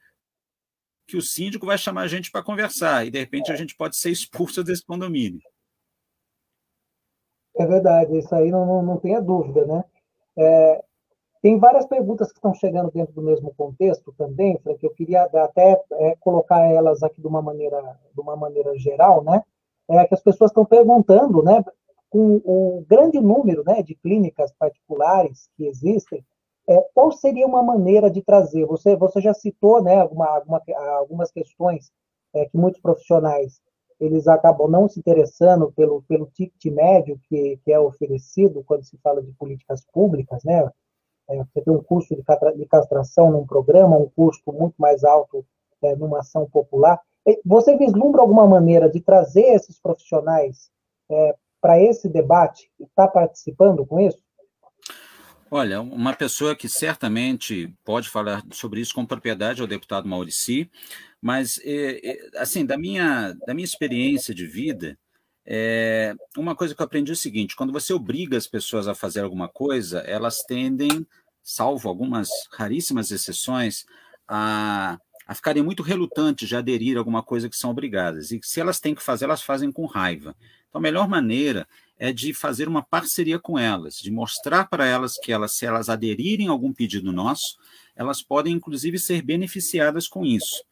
que o síndico vai chamar a gente para conversar e, de repente, a gente pode ser expulso desse condomínio. É verdade, isso aí não, não, não tenha dúvida, né? É, tem várias perguntas que estão chegando dentro do mesmo contexto também, que eu queria até é, colocar elas aqui de uma maneira, de uma maneira geral, né? É que as pessoas estão perguntando, né? Com o grande número né, de clínicas particulares que existem, é, qual seria uma maneira de trazer? Você, você já citou né, alguma, alguma, algumas questões é, que muitos profissionais eles acabam não se interessando pelo, pelo ticket médio que, que é oferecido quando se fala de políticas públicas, né? É, você tem um custo de, castração num programa, um custo muito mais alto é, numa ação popular. Você vislumbra alguma maneira de trazer esses profissionais é, para esse debate está participando com isso? Olha, uma pessoa que certamente pode falar sobre isso com propriedade é o deputado Maurici, mas, é, é, assim, da minha, da minha experiência de vida, é, uma coisa que eu aprendi é o seguinte: quando você obriga as pessoas a fazer alguma coisa, elas tendem, salvo algumas raríssimas exceções, a, a ficarem muito relutantes de aderir a alguma coisa que são obrigadas. E se elas têm que fazer, elas fazem com raiva. Então, a melhor maneira é de fazer uma parceria com elas, de mostrar para elas que elas, se elas aderirem a algum pedido nosso, elas podem, inclusive, ser beneficiadas com isso.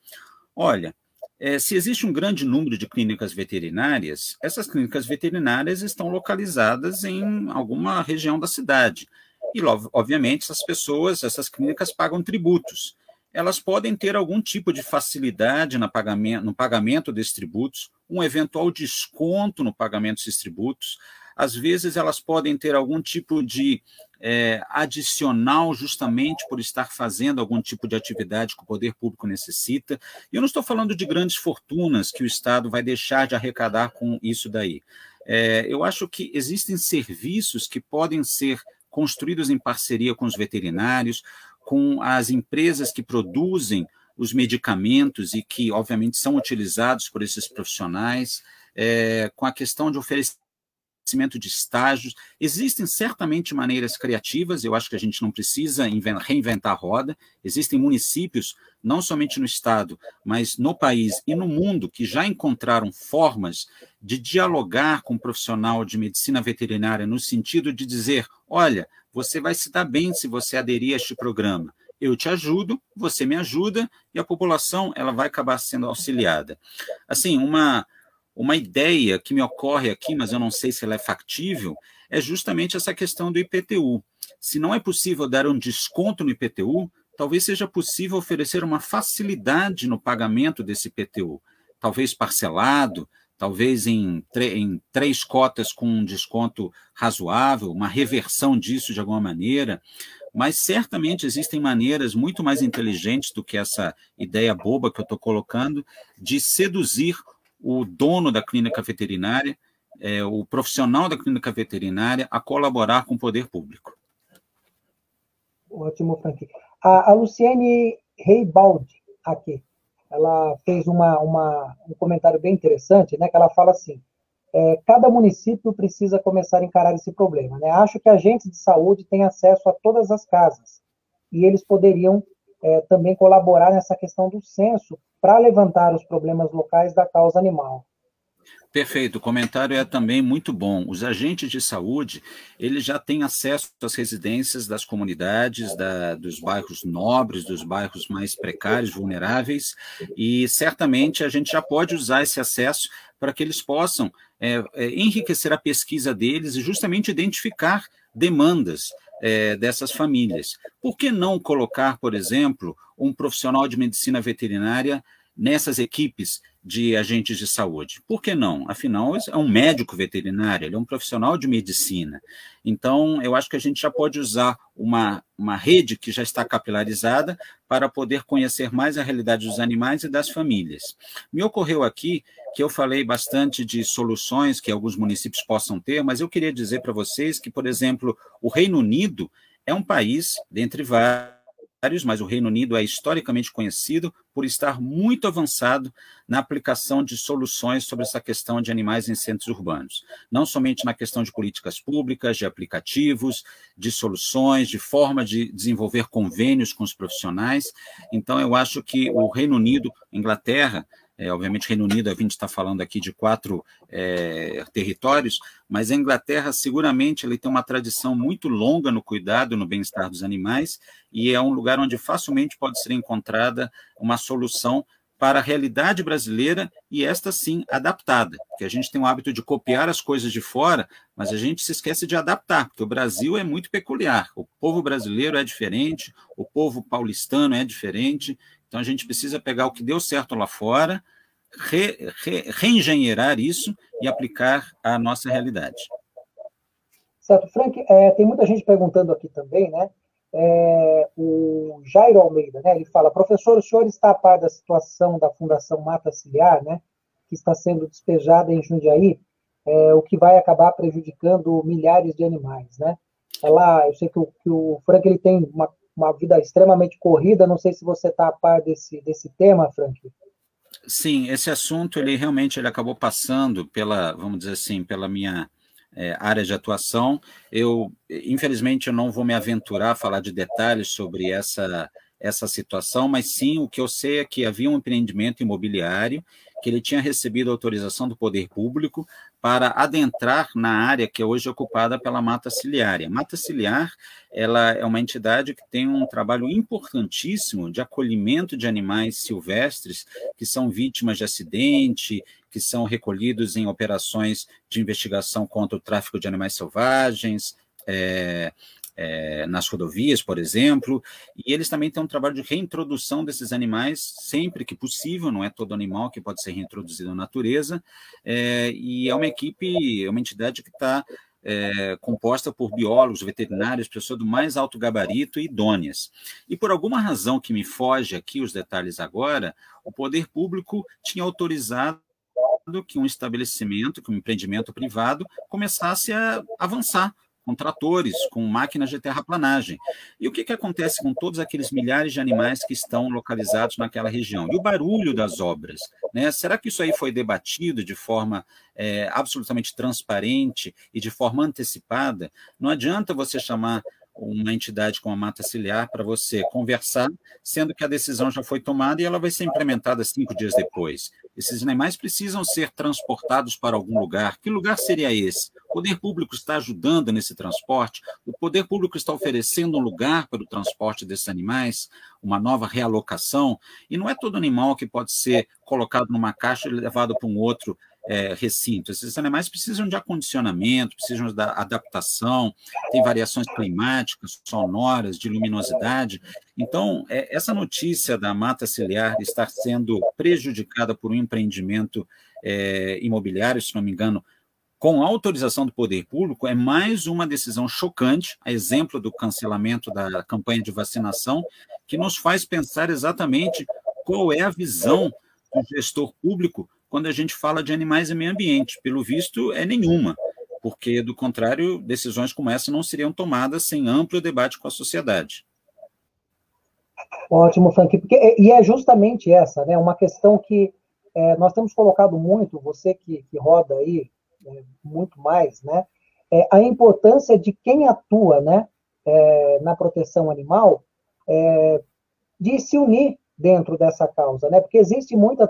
Olha, é, se existe um grande número de clínicas veterinárias, essas clínicas veterinárias estão localizadas em alguma região da cidade. E, obviamente, essas pessoas, essas clínicas pagam tributos elas podem ter algum tipo de facilidade no pagamento, no pagamento desses tributos, um eventual desconto no pagamento desses tributos. às vezes elas podem ter algum tipo de é, adicional justamente por estar fazendo algum tipo de atividade que o poder público necessita. E eu não estou falando de grandes fortunas que o Estado vai deixar de arrecadar com isso daí. É, eu acho que existem serviços que podem ser construídos em parceria com os veterinários, com as empresas que produzem os medicamentos e que, obviamente, são utilizados por esses profissionais, é, com a questão de oferecer de estágios. Existem certamente maneiras criativas, eu acho que a gente não precisa reinventar a roda. Existem municípios, não somente no estado, mas no país e no mundo, que já encontraram formas de dialogar com o um profissional de medicina veterinária no sentido de dizer: olha, você vai se dar bem se você aderir a este programa. Eu te ajudo, você me ajuda e a população ela vai acabar sendo auxiliada. Assim, uma uma ideia que me ocorre aqui, mas eu não sei se ela é factível, é justamente essa questão do IPTU. Se não é possível dar um desconto no IPTU, talvez seja possível oferecer uma facilidade no pagamento desse IPTU, talvez parcelado, talvez em, em, três cotas com um desconto razoável, uma reversão disso de alguma maneira, mas certamente existem maneiras muito mais inteligentes do que essa ideia boba que eu estou colocando de seduzir o dono da clínica veterinária, é, o profissional da clínica veterinária, a colaborar com o poder público. Ótimo, Frank. A, a Luciane Reibaldi, aqui, ela fez uma, uma, um comentário bem interessante, né, que ela fala assim, é, cada município precisa começar a encarar esse problema. Né? Acho que agentes de saúde têm acesso a todas as casas, e eles poderiam é, também colaborar nessa questão do censo para levantar os problemas locais da causa animal. Perfeito, o comentário é também muito bom. Os agentes de saúde, eles já têm acesso às residências das comunidades, da, dos bairros nobres, dos bairros mais precários, vulneráveis, e certamente a gente já pode usar esse acesso para que eles possam é, é, enriquecer a pesquisa deles e justamente identificar demandas é, dessas famílias. Por que não colocar, por exemplo, um profissional de medicina veterinária nessas equipes de agentes de saúde. Por que não? Afinal, é um médico veterinário, ele é um profissional de medicina. Então, eu acho que a gente já pode usar uma, uma rede que já está capilarizada para poder conhecer mais a realidade dos animais e das famílias. Me ocorreu aqui que eu falei bastante de soluções que alguns municípios possam ter, mas eu queria dizer para vocês que, por exemplo, o Reino Unido é um país, dentre vários, mas o Reino Unido é historicamente conhecido por estar muito avançado na aplicação de soluções sobre essa questão de animais em centros urbanos. Não somente na questão de políticas públicas, de aplicativos, de soluções, de forma de desenvolver convênios com os profissionais. Então, eu acho que o Reino Unido, Inglaterra, é, obviamente, Reino Unido, a gente está falando aqui de quatro é, territórios, mas a Inglaterra, seguramente, ele tem uma tradição muito longa no cuidado, no bem-estar dos animais, e é um lugar onde facilmente pode ser encontrada uma solução para a realidade brasileira e esta sim adaptada, porque a gente tem o hábito de copiar as coisas de fora, mas a gente se esquece de adaptar, porque o Brasil é muito peculiar, o povo brasileiro é diferente, o povo paulistano é diferente, então a gente precisa pegar o que deu certo lá fora, re, re, reengenheirar isso e aplicar à nossa realidade. Certo, Frank, é, tem muita gente perguntando aqui também, né? É, o Jairo Almeida, né? Ele fala, professor, o senhor está a par da situação da Fundação Mata Ciliar, né? Que está sendo despejada em Jundiaí, é, o que vai acabar prejudicando milhares de animais, né? Ela, eu sei que o, que o Frank ele tem uma uma vida extremamente corrida. Não sei se você está a par desse, desse tema, Frank. Sim, esse assunto ele realmente ele acabou passando pela, vamos dizer assim, pela minha é, área de atuação. Eu, infelizmente, eu não vou me aventurar a falar de detalhes sobre essa essa situação, mas sim o que eu sei é que havia um empreendimento imobiliário que ele tinha recebido autorização do poder público para adentrar na área que é hoje ocupada pela mata ciliária. Mata ciliar, ela é uma entidade que tem um trabalho importantíssimo de acolhimento de animais silvestres que são vítimas de acidente, que são recolhidos em operações de investigação contra o tráfico de animais selvagens, é, é, nas rodovias, por exemplo, e eles também têm um trabalho de reintrodução desses animais sempre que possível, não é todo animal que pode ser reintroduzido na natureza, é, e é uma equipe, é uma entidade que está é, composta por biólogos, veterinários, pessoas do mais alto gabarito e idôneas. E por alguma razão que me foge aqui os detalhes agora, o poder público tinha autorizado que um estabelecimento, que um empreendimento privado começasse a avançar com tratores, com máquinas de terraplanagem. E o que, que acontece com todos aqueles milhares de animais que estão localizados naquela região? E o barulho das obras? Né? Será que isso aí foi debatido de forma é, absolutamente transparente e de forma antecipada? Não adianta você chamar uma entidade como a Mata Ciliar para você conversar, sendo que a decisão já foi tomada e ela vai ser implementada cinco dias depois. Esses animais precisam ser transportados para algum lugar. Que lugar seria esse? O poder público está ajudando nesse transporte? O poder público está oferecendo um lugar para o transporte desses animais? Uma nova realocação? E não é todo animal que pode ser colocado numa caixa e levado para um outro é. Esses animais precisam de acondicionamento, precisam da adaptação, tem variações climáticas, sonoras, de luminosidade. Então, é, essa notícia da mata ciliar estar sendo prejudicada por um empreendimento é, imobiliário, se não me engano, com autorização do poder público, é mais uma decisão chocante, a exemplo do cancelamento da campanha de vacinação, que nos faz pensar exatamente qual é a visão do gestor público quando a gente fala de animais e meio ambiente. Pelo visto, é nenhuma, porque, do contrário, decisões como essa não seriam tomadas sem amplo debate com a sociedade. Ótimo, Frank. Porque, e é justamente essa, né? Uma questão que é, nós temos colocado muito, você que, que roda aí é, muito mais, né? É, a importância de quem atua, né? É, na proteção animal, é, de se unir dentro dessa causa, né? Porque existe muita,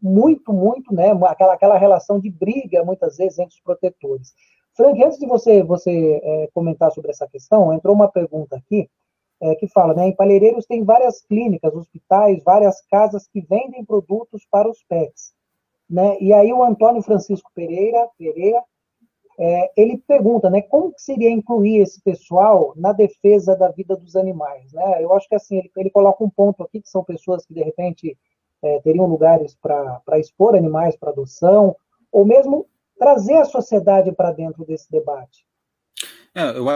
muito, muito, né? Aquela, aquela relação de briga, muitas vezes, entre os protetores. Frank, antes de você, você é, comentar sobre essa questão, entrou uma pergunta aqui é, que fala, né? Em Palheireiros tem várias clínicas, hospitais, várias casas que vendem produtos para os pets, né? E aí o Antônio Francisco Pereira, Pereira é, ele pergunta, né, como que seria incluir esse pessoal na defesa da vida dos animais, né? Eu acho que assim ele, ele coloca um ponto aqui que são pessoas que de repente é, teriam lugares para expor animais para adoção, ou mesmo trazer a sociedade para dentro desse debate. É, eu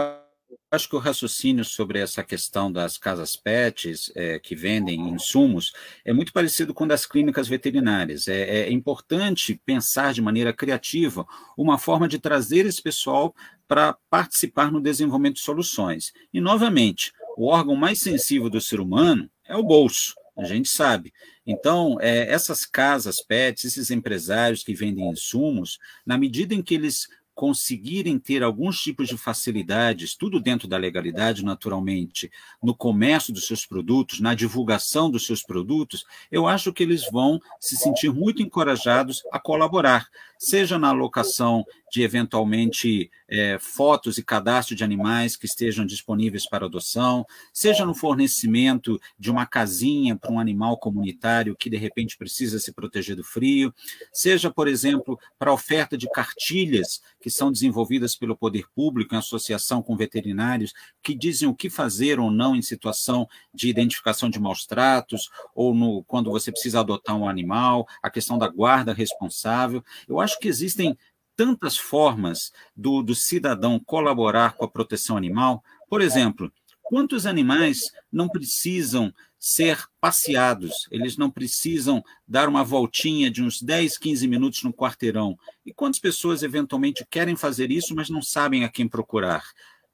acho que o raciocínio sobre essa questão das casas pets é, que vendem insumos é muito parecido com das clínicas veterinárias. É, é importante pensar de maneira criativa uma forma de trazer esse pessoal para participar no desenvolvimento de soluções. E, novamente, o órgão mais sensível do ser humano é o bolso. A gente sabe. Então, é, essas casas pets, esses empresários que vendem insumos, na medida em que eles conseguirem ter alguns tipos de facilidades, tudo dentro da legalidade, naturalmente, no comércio dos seus produtos, na divulgação dos seus produtos, eu acho que eles vão se sentir muito encorajados a colaborar, seja na alocação de eventualmente é, fotos e cadastro de animais que estejam disponíveis para adoção, seja no fornecimento de uma casinha para um animal comunitário que de repente precisa se proteger do frio, seja, por exemplo, para a oferta de cartilhas que são desenvolvidas pelo poder público em associação com veterinários que dizem o que fazer ou não em situação de identificação de maus tratos ou no, quando você precisa adotar um animal, a questão da guarda responsável. Eu acho que existem tantas formas do, do cidadão colaborar com a proteção animal. Por exemplo, quantos animais não precisam ser passeados, eles não precisam dar uma voltinha de uns 10, 15 minutos no quarteirão. E quantas pessoas eventualmente querem fazer isso, mas não sabem a quem procurar?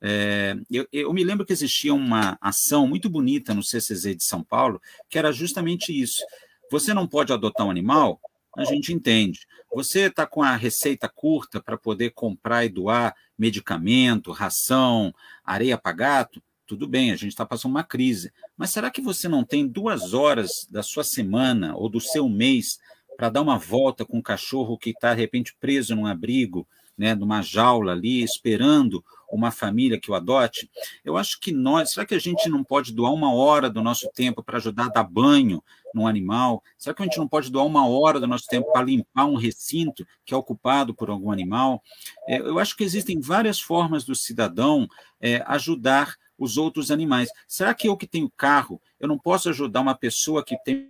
É, eu, eu, me lembro que existia uma ação muito bonita no CCZ de São Paulo, que era justamente isso. Você não pode adotar um animal? A gente entende. Você está com a receita curta para poder comprar e doar medicamento, ração, areia para gato? Tudo bem, a gente está passando uma crise. Mas será que você não tem duas horas da sua semana ou do seu mês para dar uma volta com um cachorro que está, de repente, preso num abrigo, né, numa jaula ali, esperando uma família que o adote, eu acho que nós, será que a gente não pode doar uma hora do nosso tempo para ajudar a dar banho num animal? Será que a gente não pode doar uma hora do nosso tempo para limpar um recinto que é ocupado por algum animal? É, eu acho que existem várias formas do cidadão é, ajudar os outros animais. Será que eu que tenho carro, eu não posso ajudar uma pessoa que tem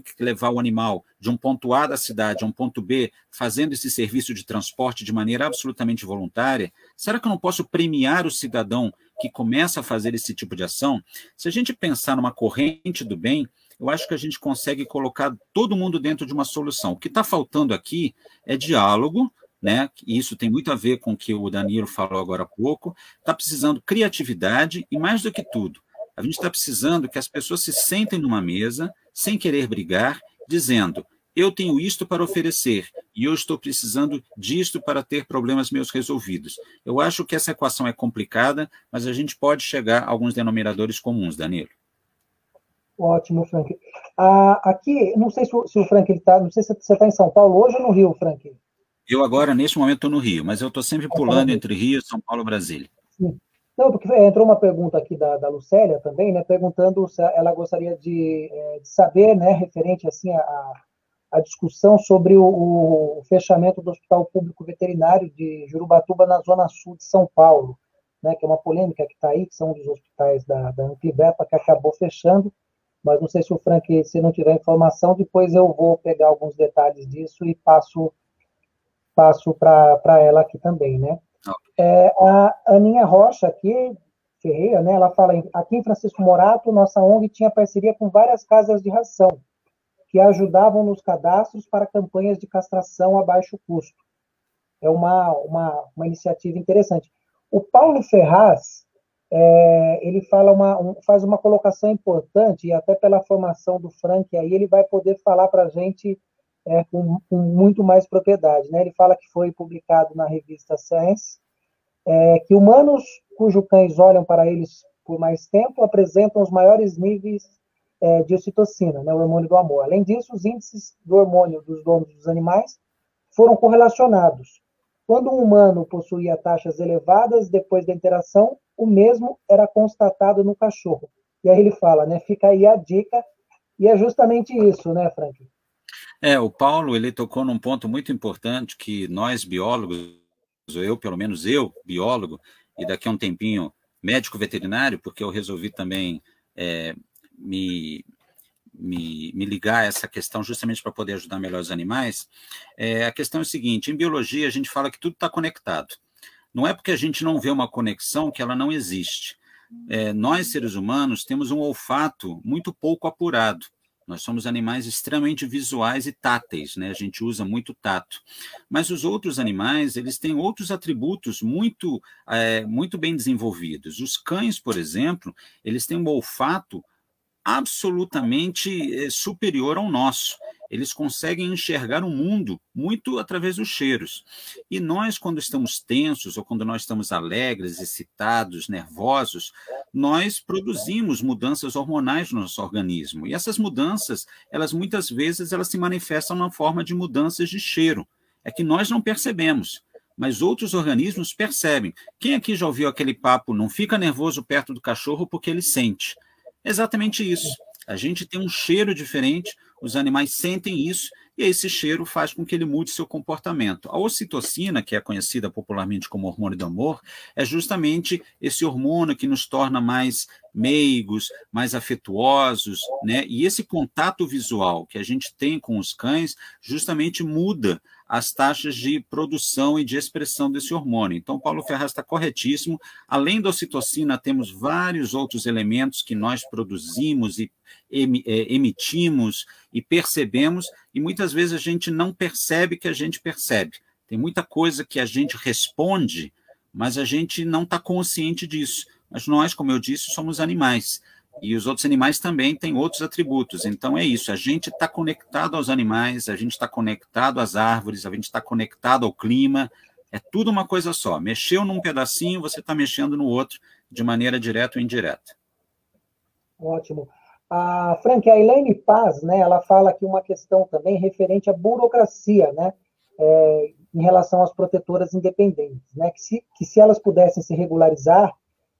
que levar o animal de um ponto A da cidade a um ponto B, fazendo esse serviço de transporte de maneira absolutamente voluntária, será que eu não posso premiar o cidadão que começa a fazer esse tipo de ação? Se a gente pensar numa corrente do bem, eu acho que a gente consegue colocar todo mundo dentro de uma solução. O que está faltando aqui é diálogo, né? E isso tem muito a ver com o que o Danilo falou agora há pouco. Está precisando criatividade e, mais do que tudo, a gente está precisando que as pessoas se sentem numa mesa, sem querer brigar, dizendo: eu tenho isto para oferecer e eu estou precisando disto para ter problemas meus resolvidos. Eu acho que essa equação é complicada, mas a gente pode chegar a alguns denominadores comuns, Danilo. Ótimo, Frank. Ah, aqui, não sei se o, se o Frank está, não sei se você está em São Paulo hoje ou no Rio, Frank. Eu agora, neste momento, estou no Rio, mas eu estou sempre tá pulando entre Rio, São Paulo e Brasília. Sim. Não, porque entrou uma pergunta aqui da, da Lucélia também, né, perguntando se ela gostaria de, é, de saber, né, referente assim a, a discussão sobre o, o, fechamento do Hospital Público Veterinário de Jurubatuba na zona sul de São Paulo, né, que é uma polêmica que está aí, que são um dos hospitais da, da Anclibepa que acabou fechando, mas não sei se o Frank, se não tiver informação, depois eu vou pegar alguns detalhes disso e passo passo para ela aqui também, né? É, a Aninha Rocha aqui, Ferreira, né, ela fala, aqui em Francisco Morato, nossa ONG tinha parceria com várias casas de ração, que ajudavam nos cadastros para campanhas de castração a baixo custo. É uma, uma, uma iniciativa interessante. O Paulo Ferraz, é, ele fala uma, um, faz uma colocação importante, e até pela formação do Frank aí, ele vai poder falar para a gente é, com, com, muito mais propriedade. Né? Ele fala que foi publicado na revista Science, é, que humanos cujos cães olham para eles por mais tempo apresentam os maiores níveis é, de ocitocina, né, o hormônio do amor. Além disso, os índices do hormônio dos donos dos animais foram correlacionados. Quando um humano possuía taxas elevadas depois da interação, o mesmo era constatado no cachorro. E aí ele fala, né, fica aí a dica, e é justamente isso, né, Frank? É, o Paulo, ele tocou num ponto muito importante que nós biólogos eu, pelo menos eu, biólogo, e daqui a um tempinho médico veterinário, porque eu resolvi também é, me, me, me, ligar a essa questão justamente para poder ajudar melhor os animais. É, a questão é a seguinte: em biologia, a gente fala que tudo está conectado. Não é porque a gente não vê uma conexão que ela não existe. É, nós, seres humanos, temos um olfato muito pouco apurado. Nós somos animais extremamente visuais e táteis, né? A gente usa muito tato. Mas os outros animais, eles têm outros atributos muito, é, muito bem desenvolvidos. Os cães, por exemplo, eles têm um olfato absolutamente é, superior ao nosso eles conseguem enxergar o mundo muito através dos cheiros. E nós, quando estamos tensos ou quando nós estamos alegres, excitados, nervosos, nós produzimos mudanças hormonais no nosso organismo. E essas mudanças, elas muitas vezes elas se manifestam na forma de mudanças de cheiro. É que nós não percebemos mas outros organismos percebem. Quem aqui já ouviu aquele papo, não fica nervoso perto do cachorro porque ele sente? Exatamente isso. A gente tem um cheiro diferente, os animais sentem isso e esse cheiro faz com que ele mude seu comportamento. A ocitocina, que é conhecida popularmente como hormônio do amor, é justamente esse hormônio que nos torna mais meigos, mais afetuosos, né? E esse contato visual que a gente tem com os cães justamente muda as taxas de produção e de expressão desse hormônio. Então, Paulo Ferraz está corretíssimo. Além da ocitocina, temos vários outros elementos que nós produzimos e é, emitimos e percebemos, e muitas vezes a gente não percebe que a gente percebe. Tem muita coisa que a gente responde, mas a gente não está consciente disso. Mas nós, como eu disse, somos animais. E os outros animais também têm outros atributos. Então é isso, a gente está conectado aos animais, a gente está conectado às árvores, a gente está conectado ao clima. É tudo uma coisa só. Mexeu num pedacinho, você está mexendo no outro, de maneira direta ou indireta. Ótimo. A Frank, a Elaine Paz, né, ela fala aqui uma questão também referente à burocracia, né? É, em relação às protetoras independentes, né? Que se, que se elas pudessem se regularizar,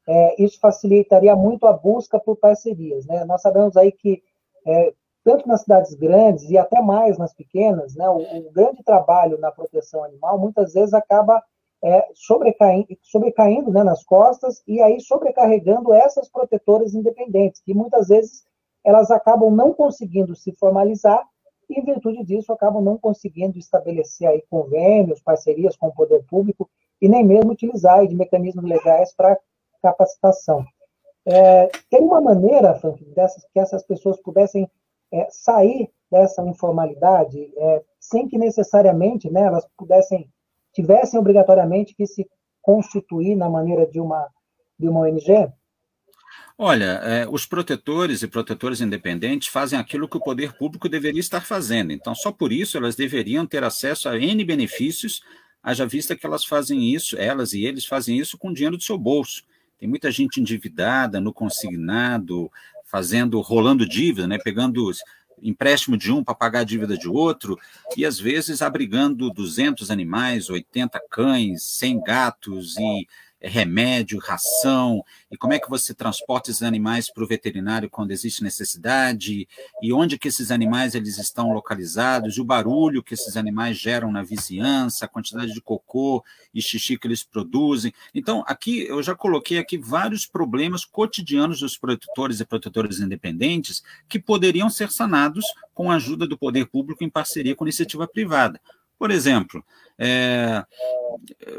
é, isso facilitaria muito a busca por parcerias, né? Nós sabemos aí que é, tanto nas cidades grandes e até mais nas pequenas, né, o, o grande trabalho na proteção animal muitas vezes acaba é, sobrecaindo, sobrecaindo né, nas costas e aí sobrecarregando essas protetoras independentes, que muitas vezes elas acabam não conseguindo se formalizar e, em virtude disso, acabam não conseguindo estabelecer aí convênios, parcerias com o poder público e nem mesmo utilizar de mecanismos legais para capacitação. É, tem uma maneira, Frank, dessas, que essas pessoas pudessem é, sair dessa informalidade é, sem que necessariamente né, elas pudessem, tivessem obrigatoriamente que se constituir na maneira de uma, de uma ONG? Olha, é, os protetores e protetores independentes fazem aquilo que o poder público deveria estar fazendo. Então, só por isso elas deveriam ter acesso a N benefícios, haja vista que elas fazem isso, elas e eles fazem isso com dinheiro do seu bolso. Tem muita gente endividada no consignado, fazendo, rolando dívida, né, pegando empréstimo de um para pagar a dívida de outro, e às vezes abrigando 200 animais, 80 cães, 100 gatos e remédio, ração, e como é que você transporta esses animais para o veterinário quando existe necessidade, e onde que esses animais eles estão localizados, e o barulho que esses animais geram na vizinhança, a quantidade de cocô e xixi que eles produzem. Então, aqui eu já coloquei aqui vários problemas cotidianos dos protetores e protetores independentes que poderiam ser sanados com a ajuda do poder público em parceria com a iniciativa privada. Por exemplo, é,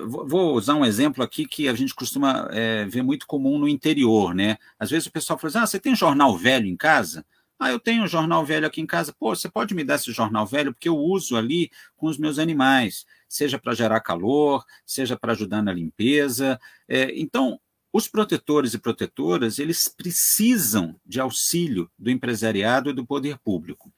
vou usar um exemplo aqui que a gente costuma é, ver muito comum no interior, né? Às vezes o pessoal fala assim, ah, você tem jornal velho em casa? Ah, eu tenho um jornal velho aqui em casa. Pô, você pode me dar esse jornal velho? Porque eu uso ali com os meus animais, seja para gerar calor, seja para ajudar na limpeza. É, então, os protetores e protetoras, eles precisam de auxílio do empresariado e do poder público.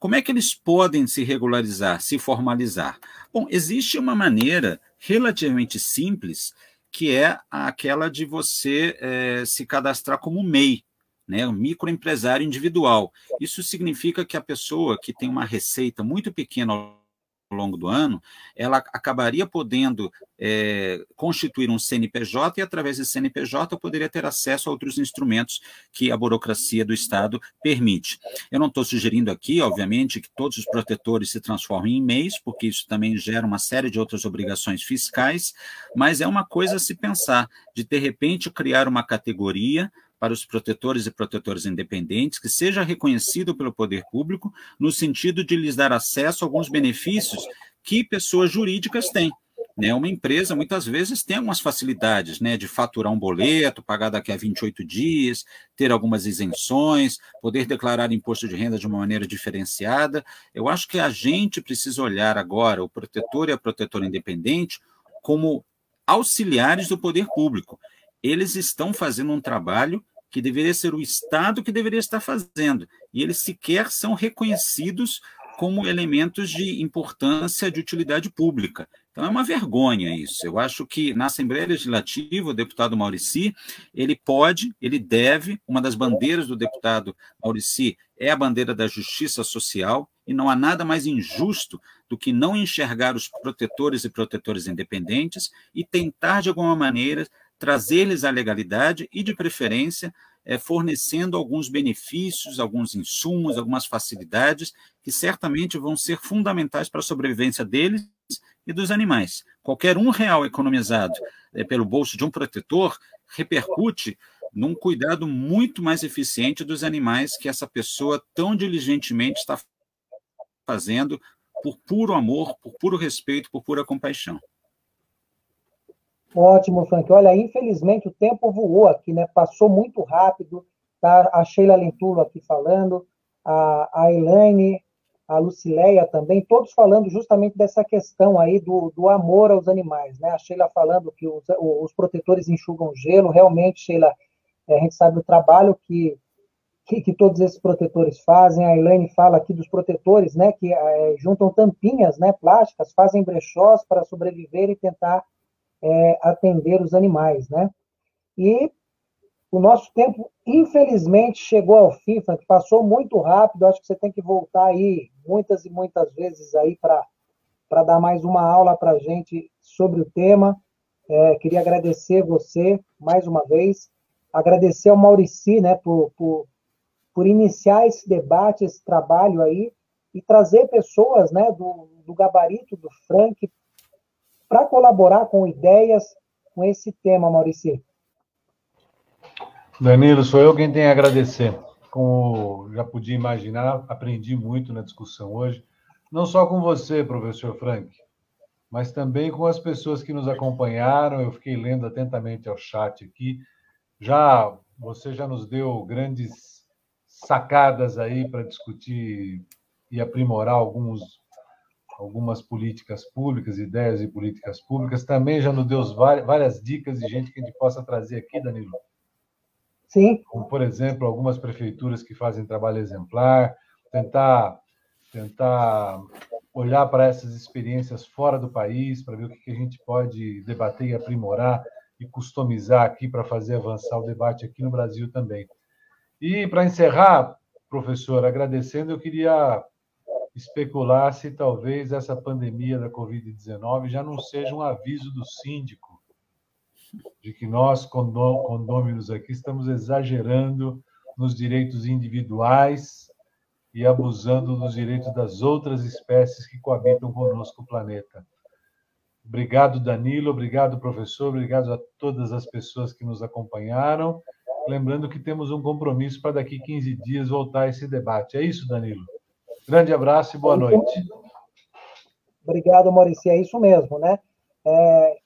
Como é que eles podem se regularizar, se formalizar? Bom, existe uma maneira relativamente simples, que é aquela de você é, se cadastrar como MEI, né, um microempresário individual. Isso significa que a pessoa que tem uma receita muito pequena ao longo do ano, ela acabaria podendo é, constituir um CNPJ e, através desse CNPJ, poderia ter acesso a outros instrumentos que a burocracia do Estado permite. Eu não estou sugerindo aqui, obviamente, que todos os protetores se transformem em MEIs, porque isso também gera uma série de outras obrigações fiscais, mas é uma coisa a se pensar, de, de repente, criar uma categoria para os protetores e protetores independentes que seja reconhecido pelo poder público no sentido de lhes dar acesso a alguns benefícios que pessoas jurídicas têm. Né? Uma empresa, muitas vezes, tem algumas facilidades né, de faturar um boleto, pagar daqui a 28 dias, ter algumas isenções, poder declarar imposto de renda de uma maneira diferenciada. Eu acho que a gente precisa olhar agora o protetor e a protetora independente como auxiliares do poder público. Eles estão fazendo um trabalho que deveria ser o Estado que deveria estar fazendo, e eles sequer são reconhecidos como elementos de importância de utilidade pública. Então é uma vergonha isso. Eu acho que na Assembleia Legislativa o deputado Maurici, ele pode, ele deve, uma das bandeiras do deputado Maurici é a bandeira da justiça social, e não há nada mais injusto do que não enxergar os protetores e protetores independentes e tentar de alguma maneira trazer-lhes a legalidade e, de preferência, é, fornecendo alguns benefícios, alguns insumos, algumas facilidades que certamente vão ser fundamentais para a sobrevivência deles e dos animais. Qualquer um real economizado é, pelo bolso de um protetor repercute num cuidado muito mais eficiente dos animais que essa pessoa tão diligentemente está fazendo por puro amor, por puro respeito, por pura compaixão. Ótimo, Frank. Olha, infelizmente o tempo voou aqui, né? Passou muito rápido. Tá? A Sheila Lentulo aqui falando, a, a Elaine, a Lucileia também, todos falando justamente dessa questão aí do, do amor aos animais, né? A Sheila falando que os, os protetores enxugam gelo. Realmente, Sheila, é, a gente sabe o trabalho que, que, que, todos esses protetores fazem. A Elaine fala aqui dos protetores, né? Que é, juntam tampinhas, né? Plásticas, fazem brechós para sobreviver e tentar é, atender os animais, né? E o nosso tempo, infelizmente, chegou ao fim, Frank, passou muito rápido, acho que você tem que voltar aí muitas e muitas vezes aí para dar mais uma aula para a gente sobre o tema. É, queria agradecer você mais uma vez, agradecer ao Maurici, né, por, por, por iniciar esse debate, esse trabalho aí, e trazer pessoas, né, do, do gabarito do Frank para colaborar com ideias com esse tema, Maurici. Danilo, sou eu quem tem a agradecer. Como já podia imaginar, aprendi muito na discussão hoje, não só com você, professor Frank, mas também com as pessoas que nos acompanharam. Eu fiquei lendo atentamente ao chat aqui. Já você já nos deu grandes sacadas aí para discutir e aprimorar alguns algumas políticas públicas, ideias de políticas públicas. Também já nos deu várias dicas de gente que a gente possa trazer aqui, Danilo. Sim. Como, por exemplo, algumas prefeituras que fazem trabalho exemplar, tentar tentar olhar para essas experiências fora do país, para ver o que a gente pode debater e aprimorar e customizar aqui para fazer avançar o debate aqui no Brasil também. E para encerrar, professor, agradecendo, eu queria especular se talvez essa pandemia da Covid-19 já não seja um aviso do síndico de que nós, condôminos aqui, estamos exagerando nos direitos individuais e abusando dos direitos das outras espécies que coabitam conosco o planeta. Obrigado, Danilo, obrigado, professor, obrigado a todas as pessoas que nos acompanharam. Lembrando que temos um compromisso para daqui 15 dias voltar a esse debate. É isso, Danilo? Grande abraço e boa noite. Obrigado, Maurício. É isso mesmo, né? É,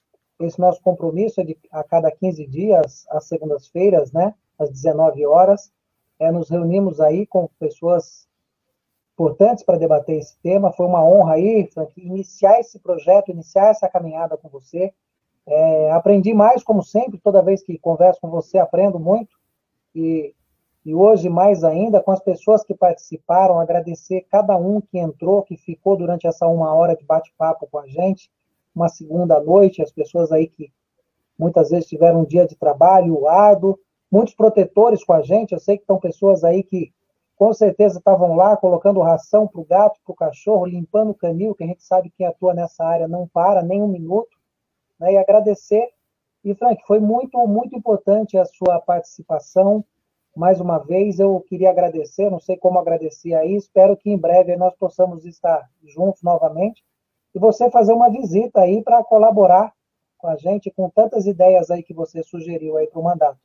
esse nosso compromisso é de a cada 15 dias, às segundas-feiras, né? Às 19 horas. É, nos reunimos aí com pessoas importantes para debater esse tema. Foi uma honra aí, Frank, iniciar esse projeto, iniciar essa caminhada com você. É, aprendi mais, como sempre, toda vez que converso com você, aprendo muito. E e hoje, mais ainda, com as pessoas que participaram, agradecer cada um que entrou, que ficou durante essa uma hora de bate-papo com a gente, uma segunda noite, as pessoas aí que muitas vezes tiveram um dia de trabalho árduo, muitos protetores com a gente, eu sei que estão pessoas aí que com certeza estavam lá colocando ração para o gato, para o cachorro, limpando o canil, que a gente sabe que quem atua nessa área não para nem um minuto, né? e agradecer. E, Frank, foi muito, muito importante a sua participação, mais uma vez, eu queria agradecer, não sei como agradecer aí, espero que em breve nós possamos estar juntos novamente e você fazer uma visita aí para colaborar com a gente, com tantas ideias aí que você sugeriu aí para o mandato.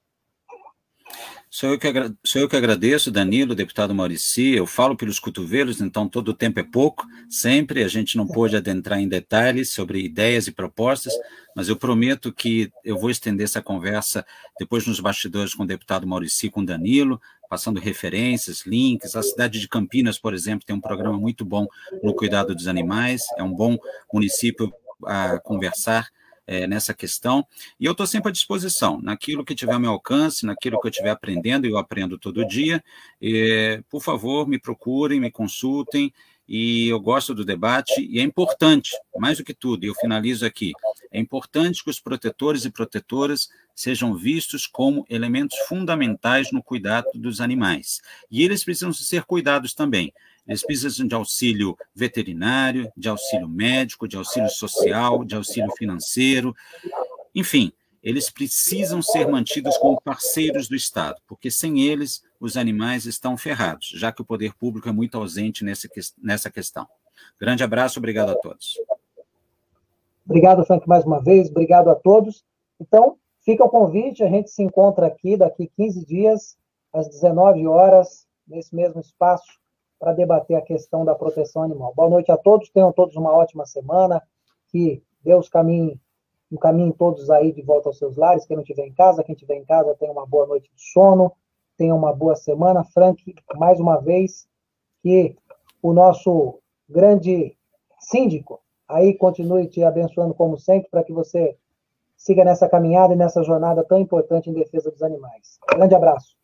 Sou eu, que sou eu que agradeço, Danilo, deputado Maurici. Eu falo pelos cotovelos, então todo o tempo é pouco. Sempre a gente não pôde adentrar em detalhes sobre ideias e propostas, mas eu prometo que eu vou estender essa conversa depois nos bastidores com o deputado Maurici, com o Danilo, passando referências, links. A cidade de Campinas, por exemplo, tem um programa muito bom no cuidado dos animais. É um bom município a conversar é, nessa questão. E eu estou sempre à disposição, naquilo que tiver ao meu alcance, naquilo que eu estiver aprendendo, e eu aprendo todo dia. E, por favor, me procurem, me consultem. E eu gosto do debate, e é importante, mais do que tudo, e eu finalizo aqui: é importante que os protetores e protetoras sejam vistos como elementos fundamentais no cuidado dos animais. E eles precisam ser cuidados também. Eles precisam de auxílio veterinário, de auxílio médico, de auxílio social, de auxílio financeiro. Enfim, eles precisam ser mantidos como parceiros do Estado, porque sem eles os animais estão ferrados, já que o poder público é muito ausente nessa questão. Grande abraço, obrigado a todos. Obrigado, Frank, mais uma vez, obrigado a todos. Então, fica o convite, a gente se encontra aqui daqui 15 dias, às 19 horas, nesse mesmo espaço, para debater a questão da proteção animal. Boa noite a todos, tenham todos uma ótima semana, que Deus caminhe, caminho todos aí de volta aos seus lares, quem não estiver em casa, quem estiver em casa tenha uma boa noite de sono, tenha uma boa semana. Frank, mais uma vez, que o nosso grande síndico aí continue te abençoando como sempre, para que você siga nessa caminhada e nessa jornada tão importante em defesa dos animais. Grande abraço.